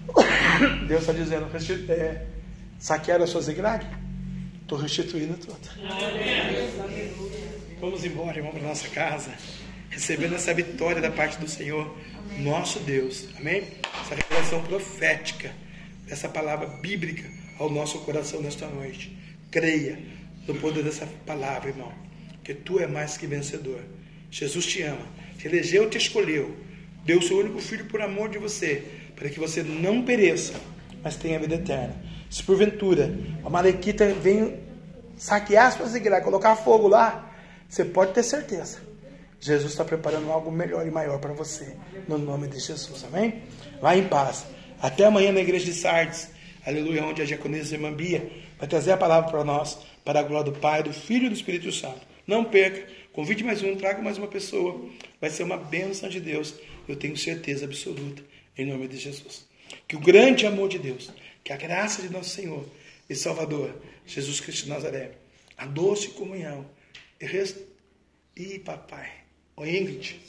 Speaker 1: *coughs* Deus está dizendo, é, saquearam a sua zigzag? Estou restituindo tudo. Vamos embora, vamos para nossa casa, recebendo essa vitória da parte do Senhor, nosso Deus. Amém? Essa revelação profética, essa palavra bíblica ao nosso coração nesta noite. Creia no poder dessa palavra, irmão, que tu é mais que vencedor. Jesus te ama, te elegeu, te escolheu, deu o seu único filho por amor de você, para que você não pereça, mas tenha vida eterna. Se porventura a Malequita vem saquear as suas igrejas, colocar fogo lá, você pode ter certeza. Jesus está preparando algo melhor e maior para você, no nome de Jesus, amém? Vá em paz. Até amanhã na igreja de Sardes, aleluia, onde a diaconisa irmã vai trazer a palavra para nós, para a glória do Pai, do Filho e do Espírito Santo. Não perca, convide mais um, traga mais uma pessoa. Vai ser uma bênção de Deus, eu tenho certeza absoluta, em nome de Jesus. Que o grande amor de Deus, que a graça de nosso Senhor e Salvador, Jesus Cristo de Nazaré, a doce comunhão e, rest... e papai, o Ingrid,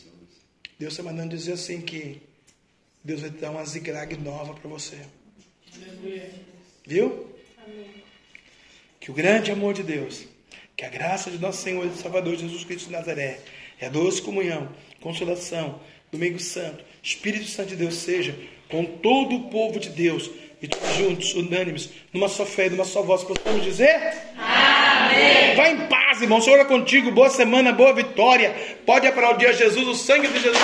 Speaker 1: Deus está mandando dizer assim que Deus vai dar uma zigrag nova para você. Viu? Que o grande amor de Deus, que a graça de nosso Senhor e Salvador Jesus Cristo de Nazaré, e a doce comunhão, consolação, domingo santo, Espírito Santo de Deus seja com todo o povo de Deus e todos juntos, unânimes, numa só fé, numa só voz, possamos dizer? Amém. Vai em paz, irmão. O Senhor é contigo. Boa semana, boa vitória. Pode aplaudir a Jesus, o sangue de Jesus.